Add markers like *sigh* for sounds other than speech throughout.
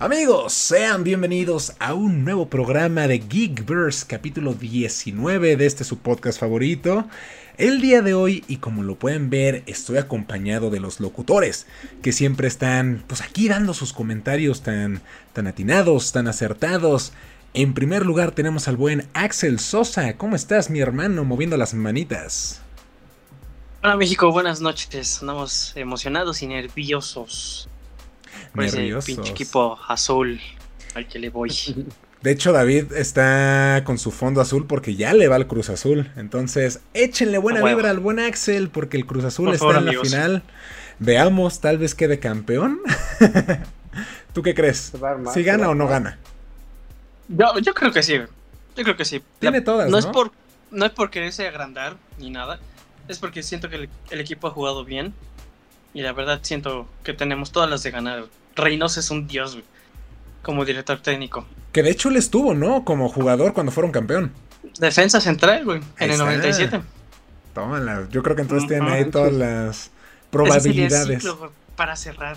Amigos, sean bienvenidos a un nuevo programa de Geekverse, capítulo 19 de este su podcast favorito. El día de hoy, y como lo pueden ver, estoy acompañado de los locutores, que siempre están pues aquí dando sus comentarios tan, tan atinados, tan acertados. En primer lugar tenemos al buen Axel Sosa. ¿Cómo estás, mi hermano, moviendo las manitas? Hola México, buenas noches. Andamos emocionados y nerviosos por ese pinche equipo azul al que le voy. *laughs* De hecho, David está con su fondo azul porque ya le va al Cruz Azul. Entonces, échenle buena vibra al buen Axel porque el Cruz Azul está en la final. Veamos, tal vez quede campeón. *laughs* ¿Tú qué crees? ¿Si gana o no gana? Yo, yo creo que sí. Yo creo que sí. Tiene todas, no, Es por, no es por quererse agrandar ni nada. Es porque siento que el, equipo ha jugado bien. Y la verdad siento que tenemos todas las de ganar. Reynoso es un dios, como director técnico. Que de hecho él estuvo, ¿no? Como jugador cuando fueron campeón. Defensa central, güey, en el 97. Tómala, yo creo que entonces tiene ahí todas las probabilidades. para cerrar.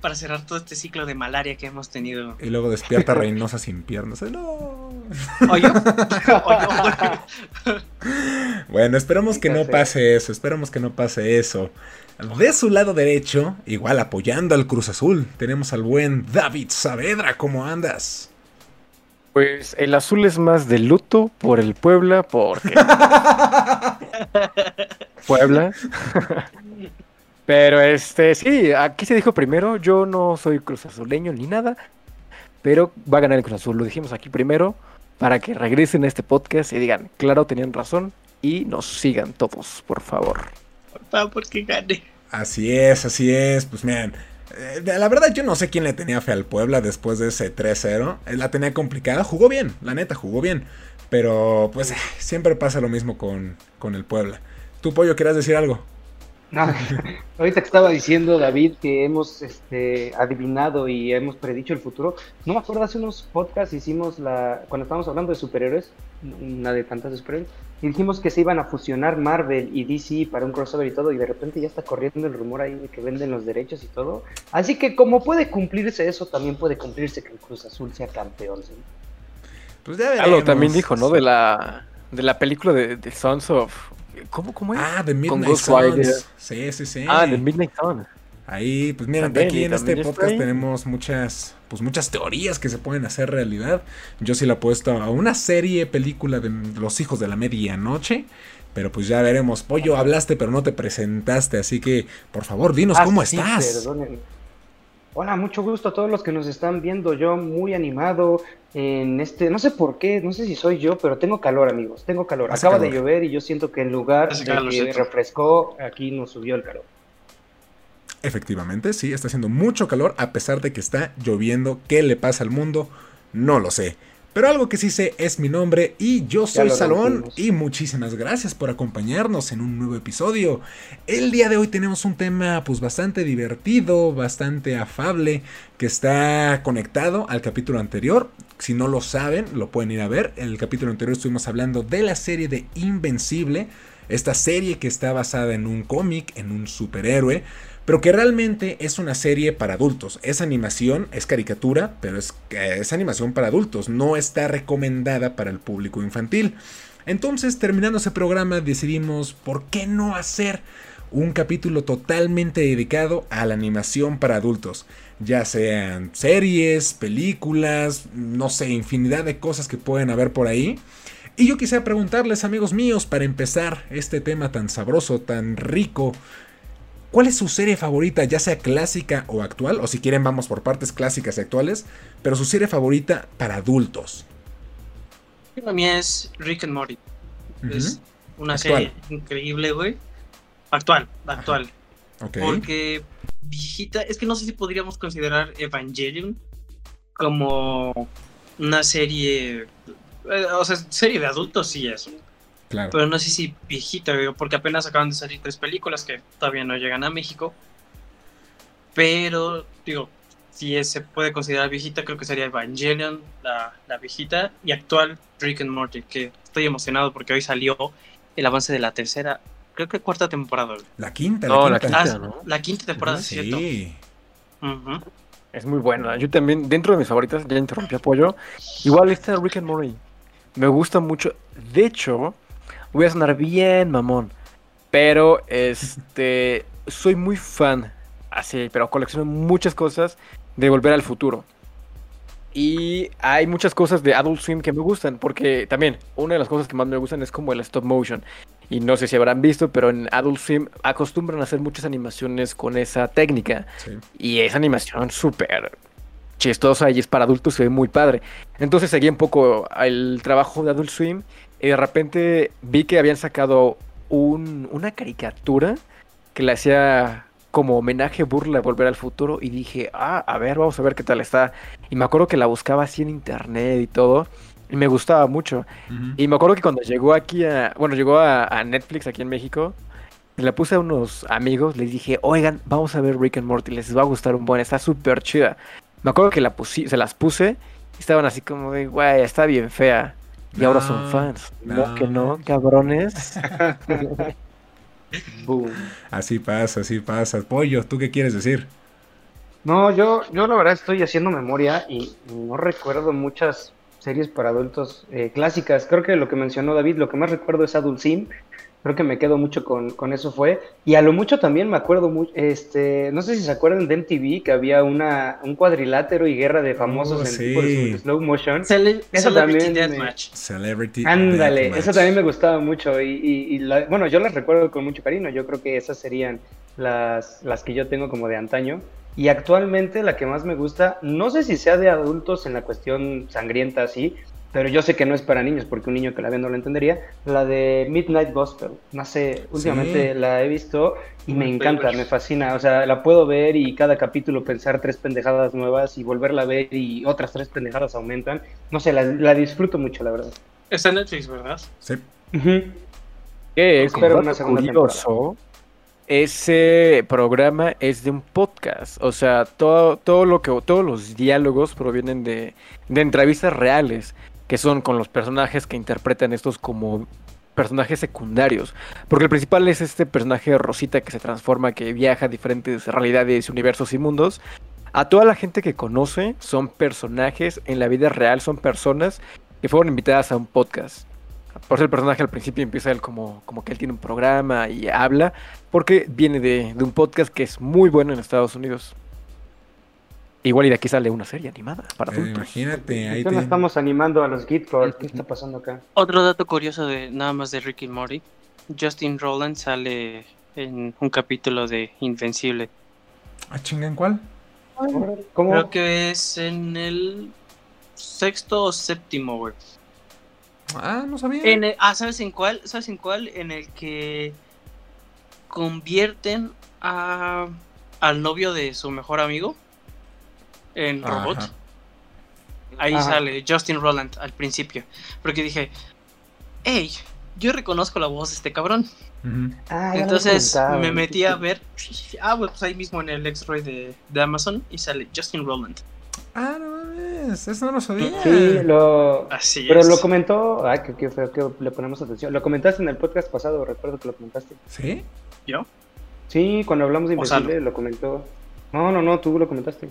Para cerrar todo este ciclo de malaria que hemos tenido. Y luego despierta Reynosa sin piernas. ¡No! *laughs* bueno, esperamos que no pase eso. Esperamos que no pase eso. De su lado derecho, igual apoyando al Cruz Azul, tenemos al buen David Saavedra. ¿Cómo andas? Pues el azul es más de luto por el Puebla, porque. *laughs* Puebla. pero este, sí, aquí se dijo primero, yo no soy Cruz Azuleño ni nada, pero va a ganar el Cruz Azul. Lo dijimos aquí primero para que regresen a este podcast y digan, claro, tenían razón y nos sigan todos, por favor porque gane. Así es, así es. Pues miren, eh, la verdad yo no sé quién le tenía fe al Puebla después de ese 3-0. Eh, la tenía complicada, jugó bien, la neta, jugó bien. Pero pues eh, siempre pasa lo mismo con, con el Puebla. ¿Tú, Pollo, quieras decir algo? *laughs* ahorita que estaba diciendo David que hemos este, adivinado y hemos predicho el futuro, no me acuerdo, hace unos podcasts hicimos la, cuando estábamos hablando de superhéroes, una de tantas de superhéroes, y dijimos que se iban a fusionar Marvel y DC para un crossover y todo, y de repente ya está corriendo el rumor ahí de que venden los derechos y todo. Así que como puede cumplirse eso, también puede cumplirse que el Cruz Azul sea campeón. Pues ya Algo también dijo, ¿no? De la, de la película de, de Sons of ¿Cómo, cómo es? Ah, The Midnight Suns. Sí, sí, sí. Ah, The Midnight Suns. Ahí, pues miren, aquí en este podcast tenemos muchas, pues muchas teorías que se pueden hacer realidad. Yo sí la he puesto a una serie, película de Los Hijos de la Medianoche. Pero pues ya veremos. Pollo, hablaste pero no te presentaste, así que por favor, dinos ah, cómo estás. Hola, mucho gusto a todos los que nos están viendo. Yo muy animado en este, no sé por qué, no sé si soy yo, pero tengo calor, amigos. Tengo calor. Acaba de llover y yo siento que en lugar de que refrescó, aquí nos subió el calor. Efectivamente, sí, está haciendo mucho calor a pesar de que está lloviendo. ¿Qué le pasa al mundo? No lo sé. Pero algo que sí sé es mi nombre y yo soy Salón y muchísimas gracias por acompañarnos en un nuevo episodio. El día de hoy tenemos un tema pues bastante divertido, bastante afable, que está conectado al capítulo anterior. Si no lo saben, lo pueden ir a ver. En el capítulo anterior estuvimos hablando de la serie de Invencible, esta serie que está basada en un cómic, en un superhéroe pero que realmente es una serie para adultos. Es animación, es caricatura, pero es, es animación para adultos, no está recomendada para el público infantil. Entonces, terminando ese programa, decidimos, ¿por qué no hacer un capítulo totalmente dedicado a la animación para adultos? Ya sean series, películas, no sé, infinidad de cosas que pueden haber por ahí. Y yo quisiera preguntarles, amigos míos, para empezar este tema tan sabroso, tan rico, ¿Cuál es su serie favorita, ya sea clásica o actual? O si quieren, vamos por partes clásicas y actuales. Pero su serie favorita para adultos. Para mí es Rick and Morty. Es una serie increíble, güey. Actual, actual. Porque viejita, es que no sé si podríamos considerar Evangelion como una serie. Eh, o sea, serie de adultos, sí es. Pero no sé si viejita, porque apenas acaban de salir tres películas que todavía no llegan a México. Pero, digo, si se puede considerar viejita, creo que sería Evangelion, la, la viejita, y actual Rick and Morty, que estoy emocionado porque hoy salió el avance de la tercera, creo que cuarta temporada. La quinta, la, quinta. Ah, la quinta temporada, sí. ¿cierto? Es muy buena. Yo también, dentro de mis favoritas, ya interrumpí apoyo. Igual está Rick and Morty. Me gusta mucho. De hecho, voy a sonar bien mamón. Pero este soy muy fan, así, pero colecciono muchas cosas de Volver al Futuro. Y hay muchas cosas de Adult Swim que me gustan, porque también una de las cosas que más me gustan es como el stop motion. Y no sé si habrán visto, pero en Adult Swim acostumbran a hacer muchas animaciones con esa técnica. Y esa animación súper chistosa y es para adultos, se ve muy padre. Entonces seguí un poco el trabajo de Adult Swim y de repente vi que habían sacado una caricatura que le hacía como homenaje burla a Volver al Futuro y dije, ah, a ver, vamos a ver qué tal está. Y me acuerdo que la buscaba así en internet y todo. Y me gustaba mucho. Y me acuerdo que cuando llegó aquí a, bueno, llegó a, Netflix aquí en México, la puse a unos amigos, les dije, oigan, vamos a ver Rick and Morty, les va a gustar un buen, está súper chida. Me acuerdo que la se las puse y estaban así como de, güey, está bien fea. Y ahora son fans. No, que no, cabrones. *laughs* Así pasa, así pasa. Pollo, ¿tú qué quieres decir? No, yo, yo la verdad estoy haciendo memoria y no recuerdo muchas series para adultos eh, clásicas. Creo que lo que mencionó David, lo que más recuerdo es Adult Sim, creo que me quedo mucho con, con, eso fue. Y a lo mucho también me acuerdo mucho, este, no sé si se acuerdan de MTV, que había una, un cuadrilátero y guerra de famosos oh, en slow motion. eso también Deathmatch. Celebrity Ándale, eso también me gustaba mucho. Y, y, bueno, yo las recuerdo con mucho cariño. Yo creo que esas serían las, las que yo tengo como de antaño. Y actualmente la que más me gusta, no sé si sea de adultos en la cuestión sangrienta así, pero yo sé que no es para niños porque un niño que la ve no lo entendería. La de Midnight Gospel, no sé, últimamente la he visto y me encanta, me fascina. O sea, la puedo ver y cada capítulo pensar tres pendejadas nuevas y volverla a ver y otras tres pendejadas aumentan. No sé, la, disfruto mucho, la verdad. Está en Netflix, ¿verdad? Sí. es curioso, ese programa es de un podcast. O sea, todo, todo lo que, todos los diálogos provienen de, de entrevistas reales que son con los personajes que interpretan estos como personajes secundarios. Porque el principal es este personaje Rosita que se transforma, que viaja a diferentes realidades, universos y mundos. A toda la gente que conoce son personajes en la vida real, son personas que fueron invitadas a un podcast. Por eso el personaje al principio empieza él como, como que él tiene un programa y habla, porque viene de, de un podcast que es muy bueno en Estados Unidos. Igual y de aquí sale una serie animada para adultos. imagínate, ahí te... estamos animando a los Geek ¿Qué está pasando acá? Otro dato curioso de nada más de Ricky Morty. Justin Roland sale en un capítulo de Invencible. ¿A chinga en cuál? ¿Cómo? Creo que es en el sexto o séptimo, güey. Ah, no sabía. ah, ¿sabes en cuál? ¿Sabes en cuál? En el que convierten a, al novio de su mejor amigo en Robot. Ahí sale Justin Roland al principio. Porque dije, hey, yo reconozco la voz de este cabrón. Ah, Entonces me metí a ver. Ah, pues ahí mismo en el X-Ray de, Amazon y sale Justin Roland. Ah, no mames, eso no lo sabía. Sí, lo. Así pero lo comentó. Ay, que, que, que, le ponemos atención. Lo comentaste en el podcast pasado, recuerdo que lo comentaste. ¿Sí? ¿Yo? Sí, cuando hablamos de Invencible lo comentó. No, no, no, tú lo comentaste.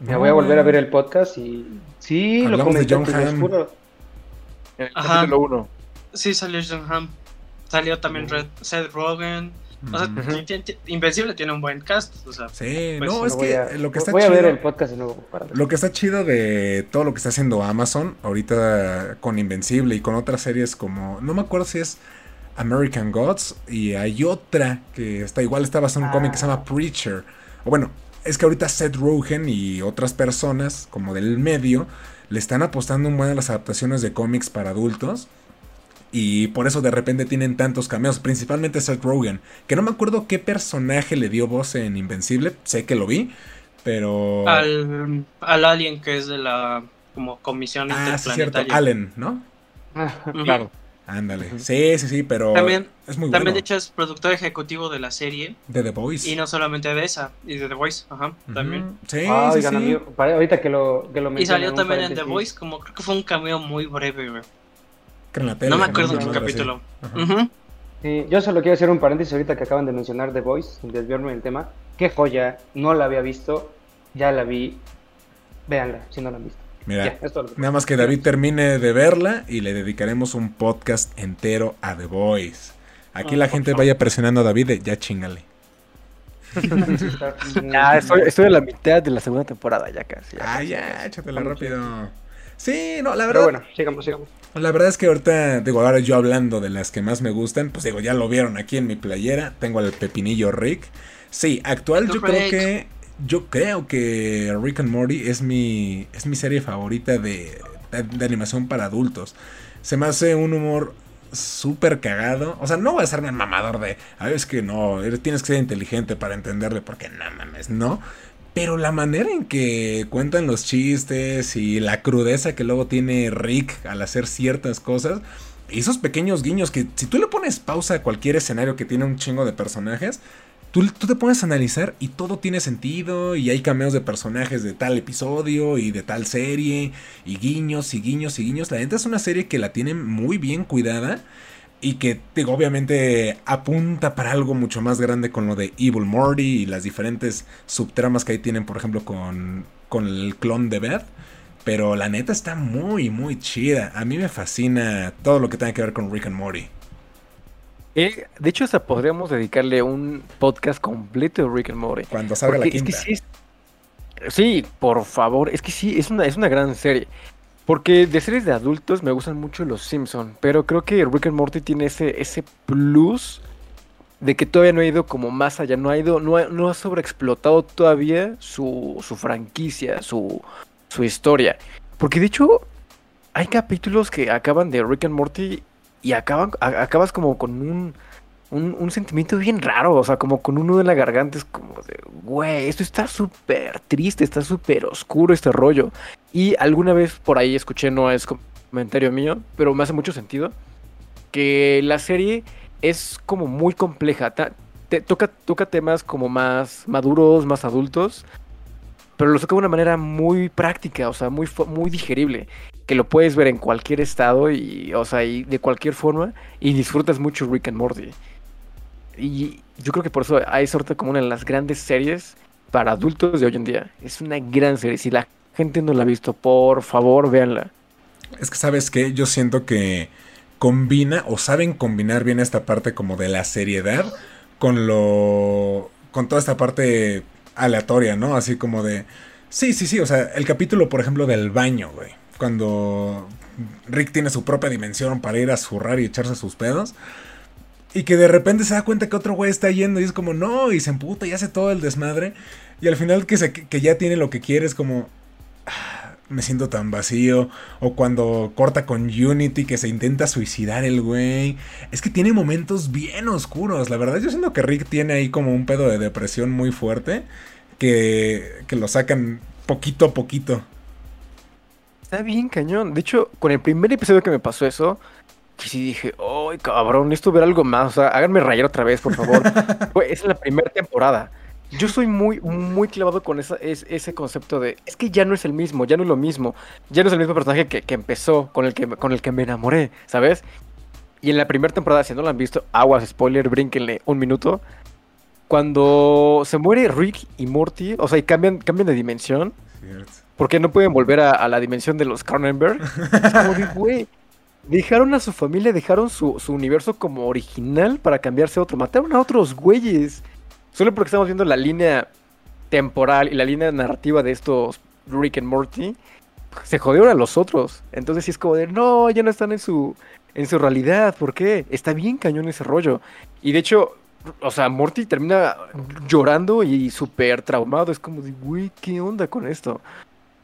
Me voy a volver a ver el podcast y. Sí, lo comenté, de John Ajá. Uno. Sí, salió John Hamm. Salió también Red, Seth Rogen. O sea, Invencible tiene un buen cast. O sea, sí, pues, no, es que lo que está voy chido. a ver el podcast de nuevo. Para lo que está chido de todo lo que está haciendo Amazon ahorita con Invencible y con otras series como. No me acuerdo si es American Gods y hay otra que está igual, está basada en un cómic que se llama ah. Preacher. O bueno, es que ahorita Seth Rogen y otras personas, como del medio, le están apostando un buen a las adaptaciones de cómics para adultos. Y por eso de repente tienen tantos cameos, principalmente Seth Rogen. Que no me acuerdo qué personaje le dio voz en Invencible, sé que lo vi, pero... Al, al alien que es de la como comisión ah, cierto, Allen, ¿no? claro. Ándale. Sí, sí, sí, pero también, es muy También, de hecho, es productor ejecutivo de la serie. De The Voice. Y no solamente de esa, y de The Voice, ajá, también. Sí, ah, sí, sí. ahorita que lo, que lo Y salió también en The Voice, como creo que fue un cameo muy breve, güey. no me acuerdo en qué capítulo. Sí, yo solo quiero hacer un paréntesis ahorita que acaban de mencionar The Voice, desviarme del tema. Qué joya, no la había visto ya la vi. Véanla, si no la han visto. Mira, nada más que David termine de verla y le dedicaremos un podcast entero a The Voice. Aquí la gente vaya presionando a David ya chingale. ya, *laughs* estoy, estoy, en la mitad de la segunda temporada ya casi. ah, ya, échatela rápido. Sí, no, la verdad. Pero bueno, sigamos, sigamos. La verdad es que ahorita, digo, ahora yo hablando de las que más me gustan, pues digo, ya lo vieron aquí en mi playera. Tengo al Pepinillo Rick. Sí, actual yo creo que yo creo que Rick and Morty es mi, es mi serie favorita de, animación para adultos. Se me hace un humor súper cagado. O sea, no voy a un mamador de, a ver, es que no, tienes que ser inteligente para entenderle, porque no mames, no. Pero la manera en que cuentan los chistes y la crudeza que luego tiene Rick al hacer ciertas cosas, y esos pequeños guiños que si tú le pones pausa a cualquier escenario que tiene un chingo de personajes, Tú, te pones a analizar y todo tiene sentido y hay cameos de personajes de tal episodio y de tal serie y guiños y guiños y guiños. La neta es una serie que la tienen muy bien cuidada y que obviamente apunta para algo mucho más grande con lo de Evil Morty y las diferentes subtramas que ahí tienen, por ejemplo, con, con el clon de Beth. Pero la neta está muy, muy chida. A mí me fascina todo lo que tenga que ver con Rick and Morty. Eh, de hecho, hasta podríamos dedicarle un podcast completo de Rick and Morty. Cuando salga la quinta. sí, por favor, es que sí, es una, es una gran serie. Porque de series de adultos me gustan mucho los Simpsons, pero creo que Rick and Morty tiene ese, ese plus de que todavía no ha ido como más allá, no ha ido, no ha, no ha sobreexplotado todavía su, su franquicia, su, su historia. Porque de hecho, hay capítulos que acaban de Rick and Morty y acaban, acabas como con un, un, sentimiento bien raro, o sea, como con un nudo en la garganta, es como de, güey, esto está súper triste, está súper oscuro este rollo. Y alguna vez por ahí escuché, no es comentario mío, pero me hace mucho sentido, que la serie es como muy compleja, te, toca, toca temas como más maduros, más adultos, pero lo toca de una manera muy práctica, o sea, muy, muy digerible que lo puedes ver en cualquier estado y, o sea, y de cualquier forma y disfrutas mucho Rick and Morty. Y yo creo que por eso hay suerte como una de las grandes series para adultos de hoy en día. Es una gran serie. Si la gente no la ha visto, por favor, véanla. Es que sabes que yo siento que combina o saben combinar bien esta parte como de la seriedad con lo con toda esta parte aleatoria, ¿no? Así como de sí, sí, sí, o sea, el capítulo por ejemplo del baño, güey cuando Rick tiene su propia dimensión para ir a zurrar y echarse sus pedos. Y que de repente se da cuenta que otro güey está yendo y es como, no, y se emputa y hace todo el desmadre. Y al final que, se, que ya tiene lo que quiere es como, me siento tan vacío. O cuando corta con Unity que se intenta suicidar el güey. Es que tiene momentos bien oscuros. La verdad yo siento que Rick tiene ahí como un pedo de depresión muy fuerte. Que, que lo sacan poquito a poquito. Está bien cañón. De hecho, con el primer episodio que me pasó eso, que sí dije, ¡ay, cabrón! Esto ver algo más. O sea, háganme rayar otra vez, por favor. *laughs* es la primera temporada. Yo soy muy, muy clavado con esa, ese concepto de, es que ya no es el mismo, ya no es lo mismo. Ya no es el mismo personaje que, empezó, con el que, con el que me enamoré, ¿sabes? Y en la primera temporada, si no lo han visto, aguas, spoiler, brínquenle un minuto. Cuando se muere Rick y Morty, o sea, y cambian, cambian de dimensión. Cierto porque no pueden volver a, la dimensión de los Cronenberg. como güey, dejaron a su familia, dejaron su, universo como original para cambiarse a otro. Mataron a otros güeyes. Solo porque estamos viendo la línea temporal y la línea narrativa de estos Rick and Morty, se jodieron a los otros. Entonces sí es como de, no, ya no están en su, en su realidad. ¿Por qué? Está bien cañón ese rollo. Y de hecho, o sea, Morty termina llorando y súper traumado. Es como de, güey, ¿qué onda con esto?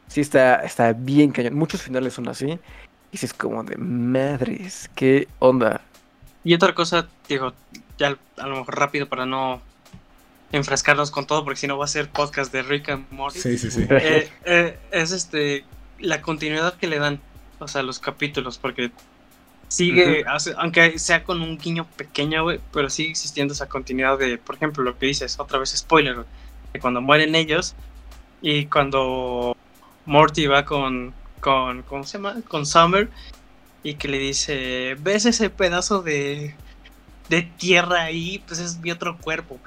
sí está, está bien cañón. Muchos finales son así. Y es como de madres, qué onda. Y otra cosa, digo, ya a lo mejor rápido para no enfrascarnos con todo, porque si no va a ser podcast de Rick and Morty. Sí, sí, sí. *laughs* Eh, eh, es este la continuidad que le dan, o sea, los capítulos, porque sigue, aunque sea con un guiño pequeño, güey, pero sigue existiendo esa continuidad de, por ejemplo, lo que dices, otra vez spoiler, güey, que cuando mueren ellos y cuando Morty va con, con, ¿cómo se llama? Con Summer y que le dice, ¿ves ese pedazo de, de tierra ahí? Pues es mi otro cuerpo.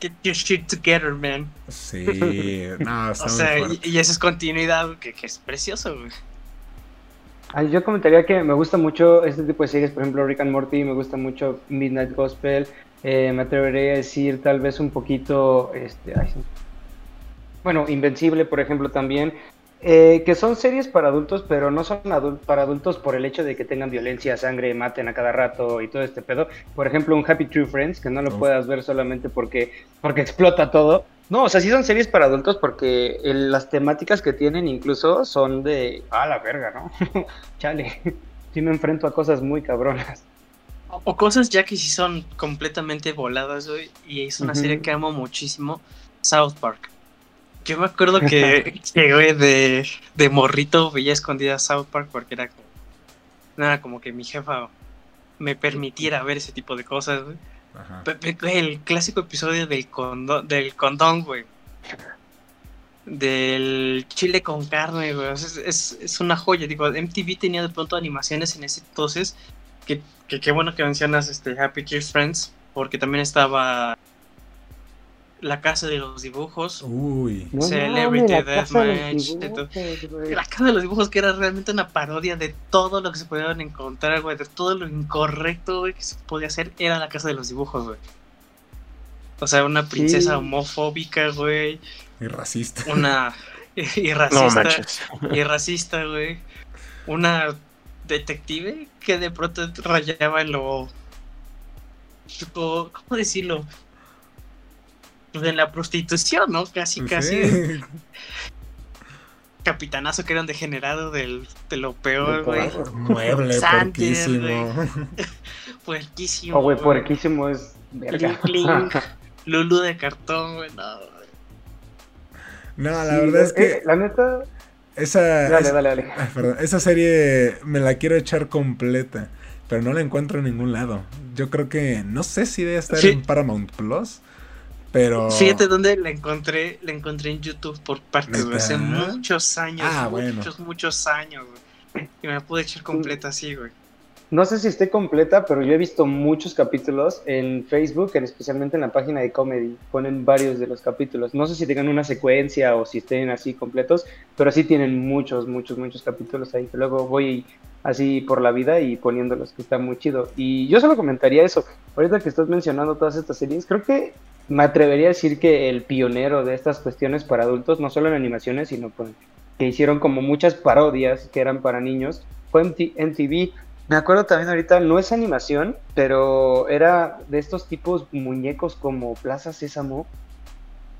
Get your shit together, man. Sí, *laughs* no, está O sea, y, y esa es continuidad que, que es precioso, güey. Ay, Yo comentaría que me gusta mucho este tipo de series, por ejemplo Rick and Morty, me gusta mucho Midnight Gospel, eh, me atrevería a decir tal vez un poquito, este, ay, bueno, Invencible, por ejemplo, también, eh, que son series para adultos, pero no son adul- para adultos por el hecho de que tengan violencia, sangre, maten a cada rato y todo este pedo. Por ejemplo, un Happy True Friends, que no lo puedas ver solamente porque, porque explota todo. No, o sea, sí son series para adultos porque el- las temáticas que tienen incluso son de, ah, la verga, ¿no? *laughs* Chale, sí me enfrento a cosas muy cabronas. O, o cosas ya que sí son completamente voladas, güey. Y es una serie que amo muchísimo. South Park. Yo me acuerdo que, *laughs* que, güey, de, de morrito veía escondida South Park porque era como, era como que mi jefa me permitiera ver ese tipo de cosas, güey. Ajá. El clásico episodio del condón, del condón, güey. Del chile con carne, güey. Es, es, es una joya. Digo, MTV tenía de pronto animaciones en ese entonces. Que, qué bueno que mencionas este Happy Tears Friends. Porque también estaba La Casa de los Dibujos. Uy. No Celebrity de Deathmatch. La Casa de los Dibujos que era realmente una parodia de todo lo que se podían encontrar, güey. De todo lo incorrecto, güey, que se podía hacer. Era La Casa de los Dibujos, güey. O sea, una princesa Sí. homofóbica, güey. Y racista. Una. *laughs* y racista. y racista, güey. Una detective que de pronto rayaba en lo. tipo, ¿Cómo decirlo? Pues en la prostitución, ¿no? Casi, casi. Sí. *laughs* Capitanazo que era un degenerado del, de lo peor, güey. Mueble puerquísimo. *laughs* Puerquísimo. Oh, güey, puerquísimo es verga. *laughs* Lulu de cartón, güey. No, güey. No, la Sí, verdad es eh, que la neta. esa, Dale, esa- dale, dale. Ay, perdón, esa serie me la quiero echar completa, pero no la encuentro en ningún lado. Yo creo que no sé si debe estar Sí. en Paramount Plus, pero Fíjate dónde la encontré. La encontré en YouTube por partes, güey. Hace muchos años. Ah, bueno. muchos, muchos años, güey. Y me la pude echar completa así, güey. No sé si esté completa, pero yo he visto muchos capítulos en Facebook, en, especialmente en la página de Comedy. Ponen varios de los capítulos. No sé si tengan una secuencia o si estén así completos, pero sí tienen muchos, muchos, muchos capítulos ahí. que Luego voy así por la vida y poniéndolos, que está muy chido. Y yo solo comentaría eso. Ahorita que estás mencionando todas estas series, creo que me atrevería a decir que el pionero de estas cuestiones para adultos, no solo en animaciones, sino pues, que hicieron como muchas parodias que eran para niños, fue MT MTV. Me acuerdo también ahorita, no es animación, pero era de estos tipos muñecos como Plaza Sésamo,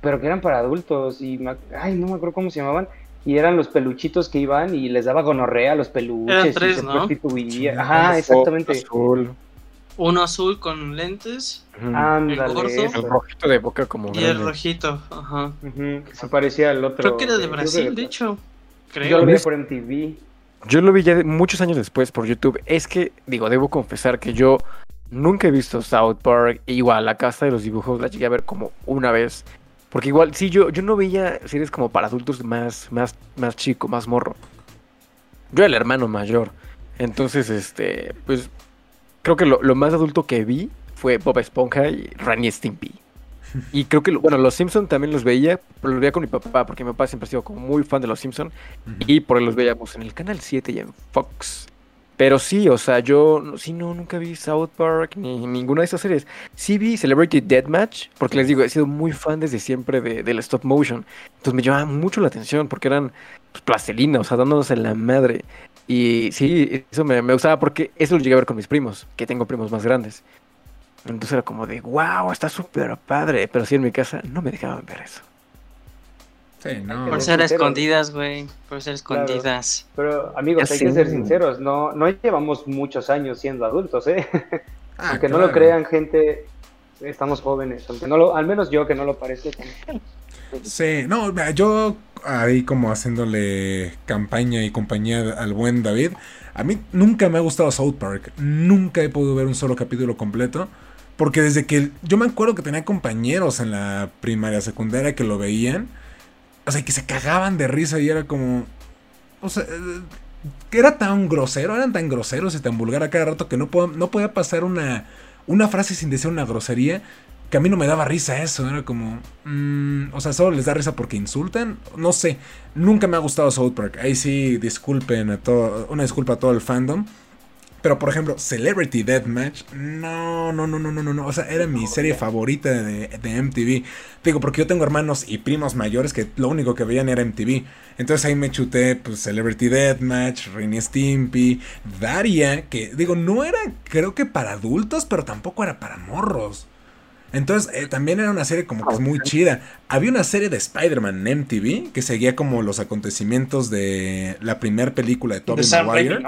pero que eran para adultos y, me ay, no me acuerdo cómo se llamaban, y eran los peluchitos que iban y les daba gonorrea a los peluches Eran y tres, se ¿no? prostituía. Sí, Ajá, exactamente. Azul. Uno azul con lentes. Ándale. El rojito de boca como y el rojito. Ajá. Que se parecía al otro. Creo que era de eh, Brasil, de hecho. Yo Creo. lo veía por MTV. Yo lo vi ya muchos años después por YouTube. Es que, digo, debo confesar que yo nunca he visto South Park. Igual, la casa de los dibujos la llegué a ver como una vez. Porque igual, sí, yo, yo no veía series como para adultos más, más, más chico, más morro. Yo era el hermano mayor. Entonces, este, pues, creo que lo, lo más adulto que vi fue Bob Esponja y Ren Stimpy. *laughs* Y creo que, lo- bueno, los Simpson también los veía, pero los veía con mi papá, porque mi papá siempre ha sido como muy fan de los Simpson y por ahí los veíamos en el canal 7 y en Fox. Pero sí, o sea, yo sí, no, nunca vi South Park ni ninguna de esas series. Sí vi Celebrity Deathmatch, porque les digo, he sido muy fan desde siempre de, del stop motion. Entonces me llamaba mucho la atención, porque eran pues, plastilina, o sea, dándonos en la madre. Y sí, eso me, me gustaba porque eso lo llegué a ver con mis primos, que tengo primos más grandes. Entonces era como de, wow, está súper padre. Pero sí, en mi casa no me dejaban ver eso. Sí, no. Por ser escondidas, güey. Por ser Claro. escondidas. Pero amigos, Ya hay que sé. ser sinceros, no, no llevamos muchos años siendo adultos, ¿eh? *laughs* Ah, aunque no claro. lo crean, gente, estamos jóvenes, aunque no lo, al menos yo que no lo parezco. Sí, no, yo ahí como haciéndole campaña y compañía al buen David. A mí nunca me ha gustado South Park. Nunca he podido ver un solo capítulo completo. Porque desde que yo me acuerdo que tenía compañeros en la primaria, secundaria que lo veían. O sea, que se cagaban de risa y era como... O sea, eh, que era tan grosero, eran tan groseros y tan vulgar a cada rato que no, no podía pasar una, una frase sin decir una grosería. Que a mí no me daba risa eso, era como, mm, o sea, solo les da risa porque insultan, no sé, nunca me ha gustado South Park, ahí sí disculpen a todo, una disculpa a todo el fandom, pero por ejemplo, Celebrity Deathmatch, no, no, no, no, no, no, o sea, era mi serie favorita de, de, MTV. Digo, porque yo tengo hermanos y primos mayores que lo único que veían era MTV. Entonces ahí me chuté, pues, Celebrity Deathmatch, Rainy Stimpy, Daria, que digo, no era, creo que para adultos, pero tampoco era para morros. Entonces, eh, también era una serie como que es muy chida. Había una serie de Spider-Man en MTV que seguía como los acontecimientos de la primera película de Tobey Maguire.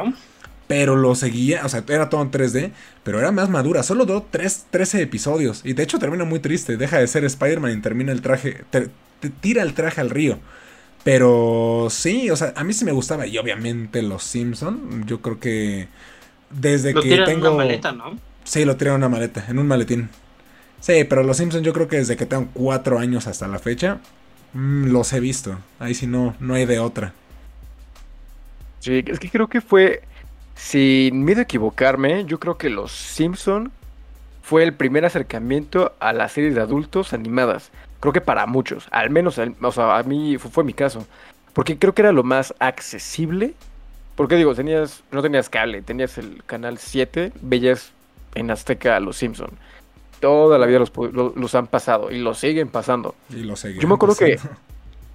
Pero lo seguía, o sea, era todo en 3D, pero era más madura. Solo duró 3, 13 episodios. Y de hecho termina muy triste. Deja de ser Spider-Man y termina el traje. Te, tira el traje al río. Pero sí, o sea, a mí sí me gustaba. Y obviamente los Simpson. Yo creo que desde que tengo. En una maleta, ¿no? Sí, lo tiraron en una maleta, en un maletín. Sí, pero los Simpsons yo creo que desde que tengo cuatro años hasta la fecha, mm, los he visto. Ahí sí no, no hay de otra. Sí, es que creo que fue, sin miedo a equivocarme, yo creo que los Simpson fue el primer acercamiento a las series de adultos animadas. Creo que para muchos, al menos, o sea, a mí fue, fue mi caso. Porque creo que era lo más accesible. Porque digo, tenías, no tenías cable, tenías el canal 7, veías en Azteca a los Simpson toda la vida los, han pasado y los siguen pasando. Y los siguen Yo me acuerdo que... *laughs*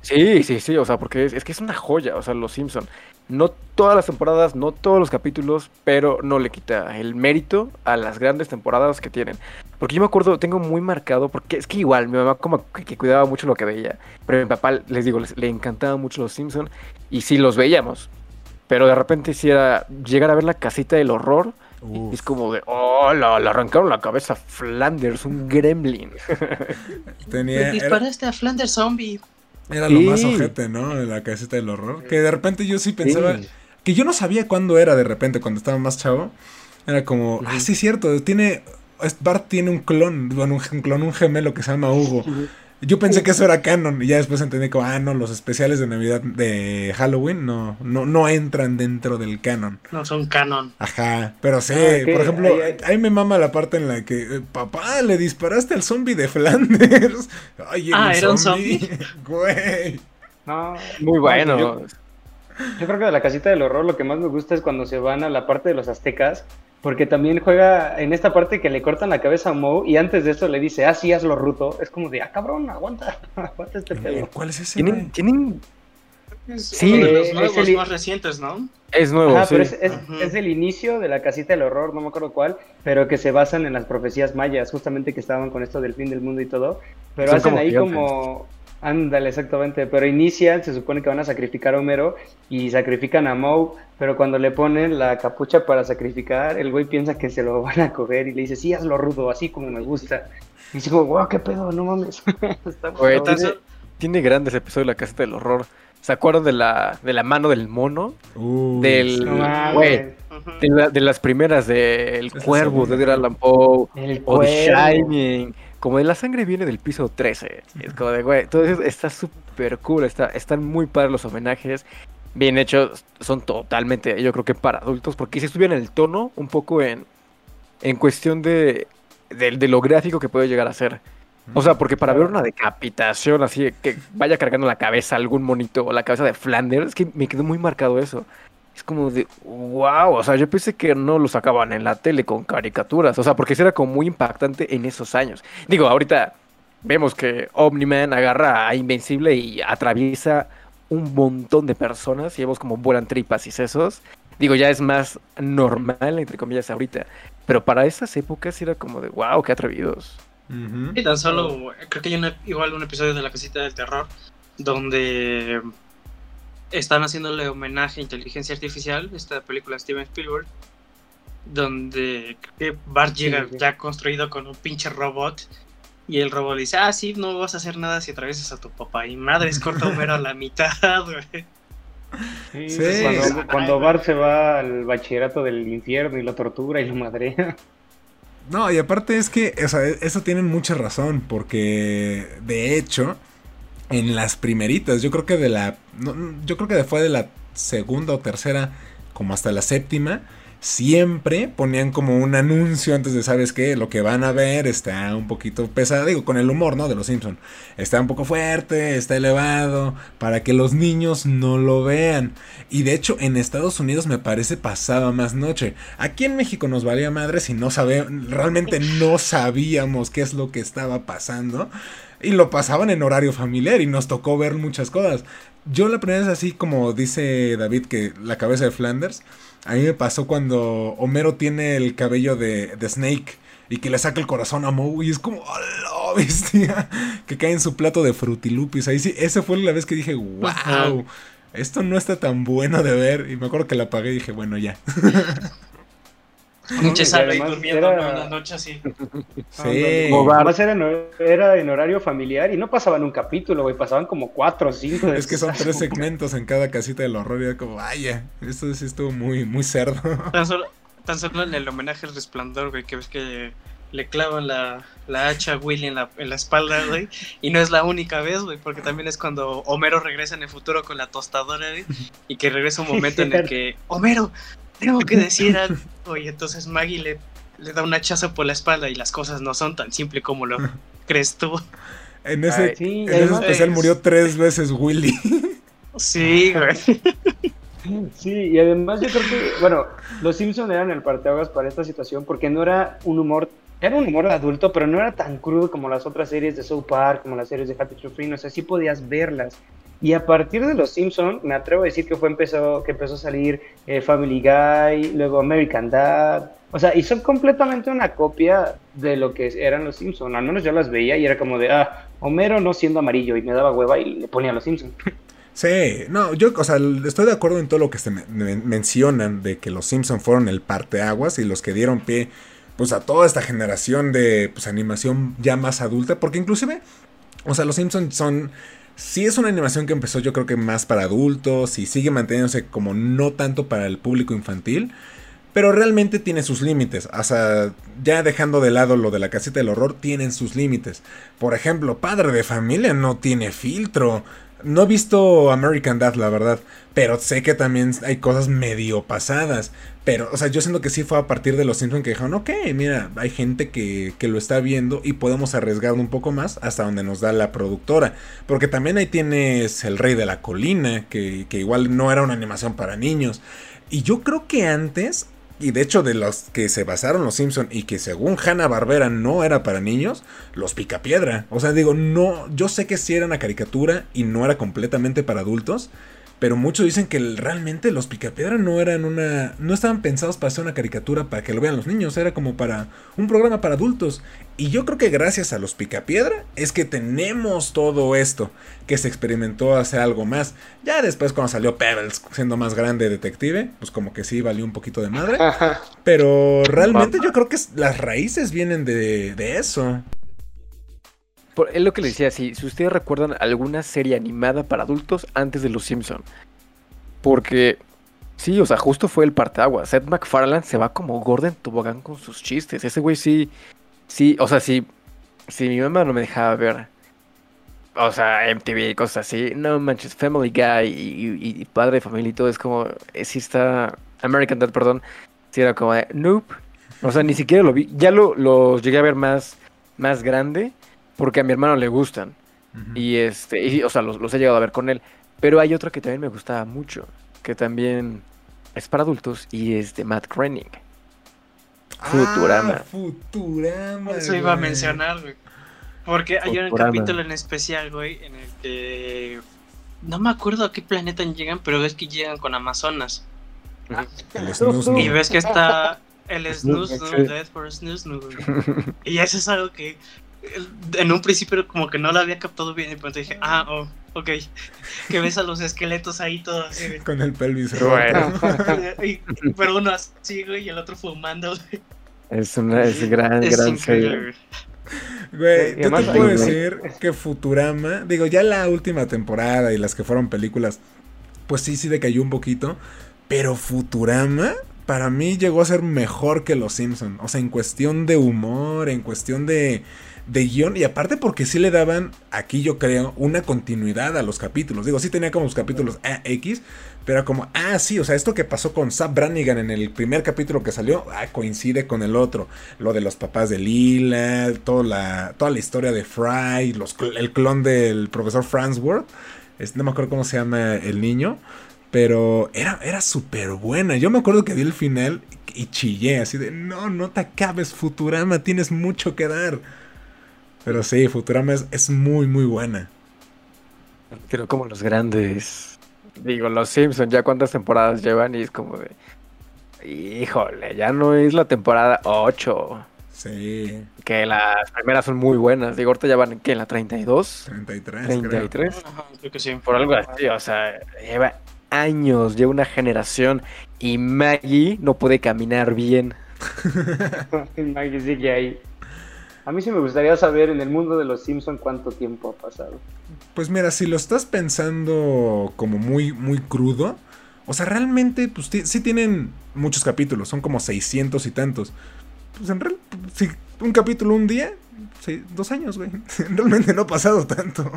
Sí, sí, sí, o sea, porque es, que es una joya, o sea, Los Simpson. No todas las temporadas, no todos los capítulos, pero no le quita el mérito a las grandes temporadas que tienen. Porque yo me acuerdo, tengo muy marcado, porque es que igual, mi mamá como que, cuidaba mucho lo que veía, pero mi papá, les digo, le encantaba mucho Los Simpson y sí los veíamos. Pero de repente si era llegar a ver la casita del horror, es como de, oh, le arrancaron la cabeza a Flanders, un gremlin. *laughs* Tenía, disparaste a Flanders zombie. Era lo más ojete, ¿no? De la caseta del horror. Que de repente yo sí pensaba. Que yo no sabía cuándo era de repente, cuando estaba más chavo. Era como, ah, sí, cierto, tiene. Bart tiene un clon, bueno, un, clon, un gemelo que se llama Hugo. Yo pensé que eso era canon y ya después entendí que, ah, no, los especiales de Navidad de Halloween no, no, no entran dentro del canon. No son canon. Ajá, pero sí, ah, por ejemplo, ahí me mama la parte en la que, eh, papá, le disparaste al zombie de Flanders. *laughs* Ay, ah, era un zombie. *laughs* Güey. No, Muy bueno. Yo, yo creo que de la casita del horror lo que más me gusta es cuando se van a la parte de los aztecas porque también juega en esta parte que le cortan la cabeza a Moe y antes de eso le dice, ah, sí, hazlo ruto. Es como de, ah, cabrón, aguanta, *laughs* aguanta este pedo. ¿Cuál es ese? ¿Tienen, ¿tienen... Sí, uno de los nuevos el... más recientes, ¿no? Es nuevo, sí. pero es, es, el inicio de la casita del horror, no me acuerdo cuál, pero que se basan en las profecías mayas, justamente que estaban con esto del fin del mundo y todo. Pero hacen ahí como Ándale, exactamente. Pero inician, se supone que van a sacrificar a Homero y sacrifican a Moe, pero cuando le ponen la capucha para sacrificar, el güey piensa que se lo van a coger y le dice, sí, hazlo rudo, así como me gusta. Y dice, wow, qué pedo, no mames. *laughs* tiene, grandes episodios de la caseta del horror. ¿Se acuerdan de la, de la mano del mono? del. De, las primeras, del Cuervo, de Edgar Allan Poe, o de Shining. Como de la sangre viene del piso 13. Es como de, güey, entonces está súper cool, está, están muy padres los homenajes, bien hechos, son totalmente, yo creo que para adultos, porque si estuvieran en el tono, un poco en, en cuestión de, de, lo gráfico que puede llegar a ser. O sea, porque para ver una decapitación así, que vaya cargando la cabeza algún monito o la cabeza de Flanders, es que me quedó muy marcado eso es como de, wow, o sea, yo pensé que no lo sacaban en la tele con caricaturas, o sea, porque eso era como muy impactante en esos años. Digo, ahorita vemos que Omni-Man agarra a Invencible y atraviesa un montón de personas y vemos como vuelan tripas y sesos. Digo, ya es más normal, entre comillas, ahorita. Pero para esas épocas era como de, wow, qué atrevidos. Y tan solo, creo que hay igual un episodio de La Casita del Terror donde están haciéndole homenaje a Inteligencia Artificial, esta película de Steven Spielberg, donde Bart llega ya construido con un pinche robot y el robot dice, ah, sí, no vas a hacer nada si atraviesas a tu papá. Y madre, es corta Homero a la mitad, güey. Sí, Cuando, Bart se va al bachillerato del infierno y lo tortura y lo madrea. No, y aparte es que, o sea, eso tienen mucha razón, porque de hecho, en las primeritas. Yo creo que de la. yo creo que fue de la segunda o tercera, como hasta la séptima. siempre ponían como un anuncio antes de, ¿sabes qué? Lo que van a ver está un poquito pesado, digo, con el humor, ¿no? De los Simpson. Está un poco fuerte, está elevado, para que los niños no lo vean. Y de hecho, en Estados Unidos me parece pasaba más noche. Aquí en México nos valía madre si no sabíamos, realmente no sabíamos qué es lo que estaba pasando. Y lo pasaban en horario familiar y nos tocó ver muchas cosas. Yo la primera vez así como dice David que la cabeza de Flanders a mí me pasó cuando Homero tiene el cabello de, Snake y que le saca el corazón a Moe y es como, ¡oh, bestia! *laughs* Que cae en su plato de frutilupis. Ahí sí, esa fue la vez que dije, ¡wow! Esto no está tan bueno de ver. Y me acuerdo que la apagué y dije, bueno, ya. *laughs* Mucha y durmiendo era... una noche así. *laughs* Sí. Además era, era, en horario familiar y no pasaban un capítulo, güey, pasaban como cuatro o cinco. Es que son tres segmentos en cada casita del horror y era como, vaya, esto sí estuvo muy, muy cerdo. *laughs* Tan solo, tan solo en el homenaje al resplandor, güey, que ves que le clavan la, la hacha a Willy en la, en la espalda, güey. Y no es la única vez, güey, porque también es cuando Homero regresa en el futuro con la tostadora, güey. Y que regresa un momento en el *laughs* que, Homero, tengo que decir *laughs* algo. Y entonces Maggie le, le da un hachazo por la espalda y las cosas no son tan simples como lo *laughs* crees tú. En ese, en ese especial murió tres veces Willy. *laughs* Sí, güey. Sí, y además yo creo que, bueno, los Simpsons eran el parteaguas para esta situación porque no era un humor, era un humor adulto, pero no era tan crudo como las otras series de South Park, como las series de Happy True Free, o sea, sí podías verlas. Y a partir de Los Simpsons, me atrevo a decir que fue empezó, que empezó a salir eh, Family Guy, luego American Dad. O sea, y son completamente una copia de lo que eran Los Simpsons. Al menos yo las veía y era como de, ah, Homero no siendo amarillo y me daba hueva y le ponía Los Simpsons. Sí, no, yo, o sea, estoy de acuerdo en todo lo que se mencionan de que los Simpsons fueron el parteaguas y los que dieron pie, pues, a toda esta generación de, pues, animación ya más adulta, porque inclusive, o sea, los Simpsons son Sí es una animación que empezó yo creo que más para adultos y sigue manteniéndose como no tanto para el público infantil. Pero realmente tiene sus límites. O sea, ya dejando de lado lo de la casita del horror, tienen sus límites. Por ejemplo, Padre de Familia no tiene filtro. No he visto American Dad, la verdad, pero sé que también hay cosas medio pasadas. Pero, o sea, yo siento que sí fue a partir de los Simpsons que dijeron, ok, mira, hay gente que, que lo está viendo y podemos arriesgar un poco más hasta donde nos da la productora. Porque también ahí tienes El Rey de la Colina, que, que igual no era una animación para niños. Y yo creo que antes y de hecho de los que se basaron los Simpson y que según Hanna Barbera no era para niños, los Picapiedra. O sea, digo, no, yo sé que sí era una caricatura y no era completamente para adultos, pero muchos dicen que realmente los Picapiedra no eran una. no estaban pensados para hacer una caricatura para que lo vean los niños, era como para un programa para adultos. Y yo creo que gracias a los Picapiedra es que tenemos todo esto, que se experimentó hace algo más. Ya después cuando salió Pebbles siendo más grande detective, pues como que sí valió un poquito de madre. Pero realmente yo creo que las raíces vienen de, de eso es lo que le decía, si, si ustedes recuerdan alguna serie animada para adultos antes de Los Simpson. Porque, sí, o sea, justo fue el parteaguas. Seth MacFarlane se va como Gordon Tobogán con sus chistes. Ese güey sí, sí, o sea, sí, si mi mamá no me dejaba ver, o sea, MTV y cosas así, no manches, Family Guy y, Padre de Familia y todo, es como, eh, si está, American Dad, perdón, si era como, nope. O sea, ni siquiera lo vi, ya lo, lo llegué a ver más, más grande porque a mi hermano le gustan. Y este, y, o sea, los, he llegado a ver con él. Pero hay otro que también me gustaba mucho, que también es para adultos y es de Matt Groening. Futurama. Ah, Futurama. Eso iba a mencionar, güey. Porque hay un capítulo en especial, güey, en el que no me acuerdo a qué planeta llegan, pero ves que llegan con Amazonas. y ves que está el Snooze, Death for Snooze, Y eso es algo que en un principio como que no lo había captado bien y pronto dije, ah, oh, ok, que ves a los esqueletos ahí todos así. Con el pelvis bueno. *laughs* pero uno así, güey, y el otro fumando, Es una es gran, gran serie. Güey, yo te puedo decir que Futurama, digo, ya la última temporada y las que fueron películas, pues sí, sí decayó un poquito, pero Futurama para mí llegó a ser mejor que Los Simpson, o sea, en cuestión de humor, en cuestión de de guion y aparte porque sí le daban, aquí yo creo, una continuidad a los capítulos. Digo, sí tenía como los capítulos X, Pero como, ah, sí, o sea, esto que pasó con Sam Brannigan en el primer capítulo que salió, ah, coincide con el otro. Lo de los papás de Lila, toda la, toda la historia de Fry, los, el clon del profesor Farnsworth. no me acuerdo cómo se llama el niño. Pero era, era súper buena. Yo me acuerdo que vi el final y chillé así de, no, no te acabes, Futurama, tienes mucho que dar. Pero sí, Futurama es, es muy, muy buena. Pero como los grandes Digo, los Simpsons, ya cuántas temporadas llevan y es como de. Híjole, ya no es la temporada 8. Sí. Que las primeras son muy buenas. Digo, ahorita ya van en, ¿qué? ¿En la 32? 33. 33. Creo. que sí. Por algo así, o sea, lleva años, lleva una generación y Maggie no puede caminar bien. *laughs* Maggie sigue ahí. A mí sí me gustaría saber en el mundo de los Simpsons cuánto tiempo ha pasado. Pues mira, si lo estás pensando como muy, muy crudo, o sea, realmente, pues sí tienen muchos capítulos, son como 600 y tantos. Pues en realidad, si un capítulo un día, sí, dos años, güey. *laughs* Realmente no ha pasado tanto.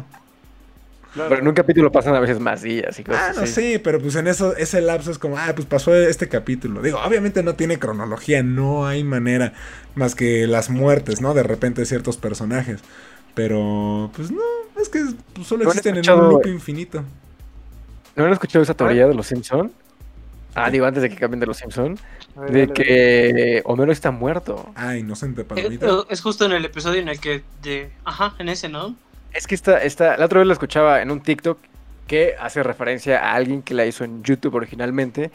Pero en un capítulo pasan a veces más días y cosas Ah, no, sí, pero pues en eso, ese lapso es como, ah, pues pasó este capítulo. Digo, obviamente no tiene cronología, no hay manera más que las muertes, ¿no? De repente de ciertos personajes. Pero, pues no, es que pues, solo existen en un loop infinito. ¿No han escuchado esa teoría de los Simpson? Ah, digo, antes de que cambien de los Simpson, de que Homero está muerto. Ah, inocente palomita. Es justo en el episodio en el que, de, ajá, en ese, ¿no? Es que esta, esta, la otra vez la escuchaba en un TikTok que hace referencia a alguien que la hizo en YouTube originalmente,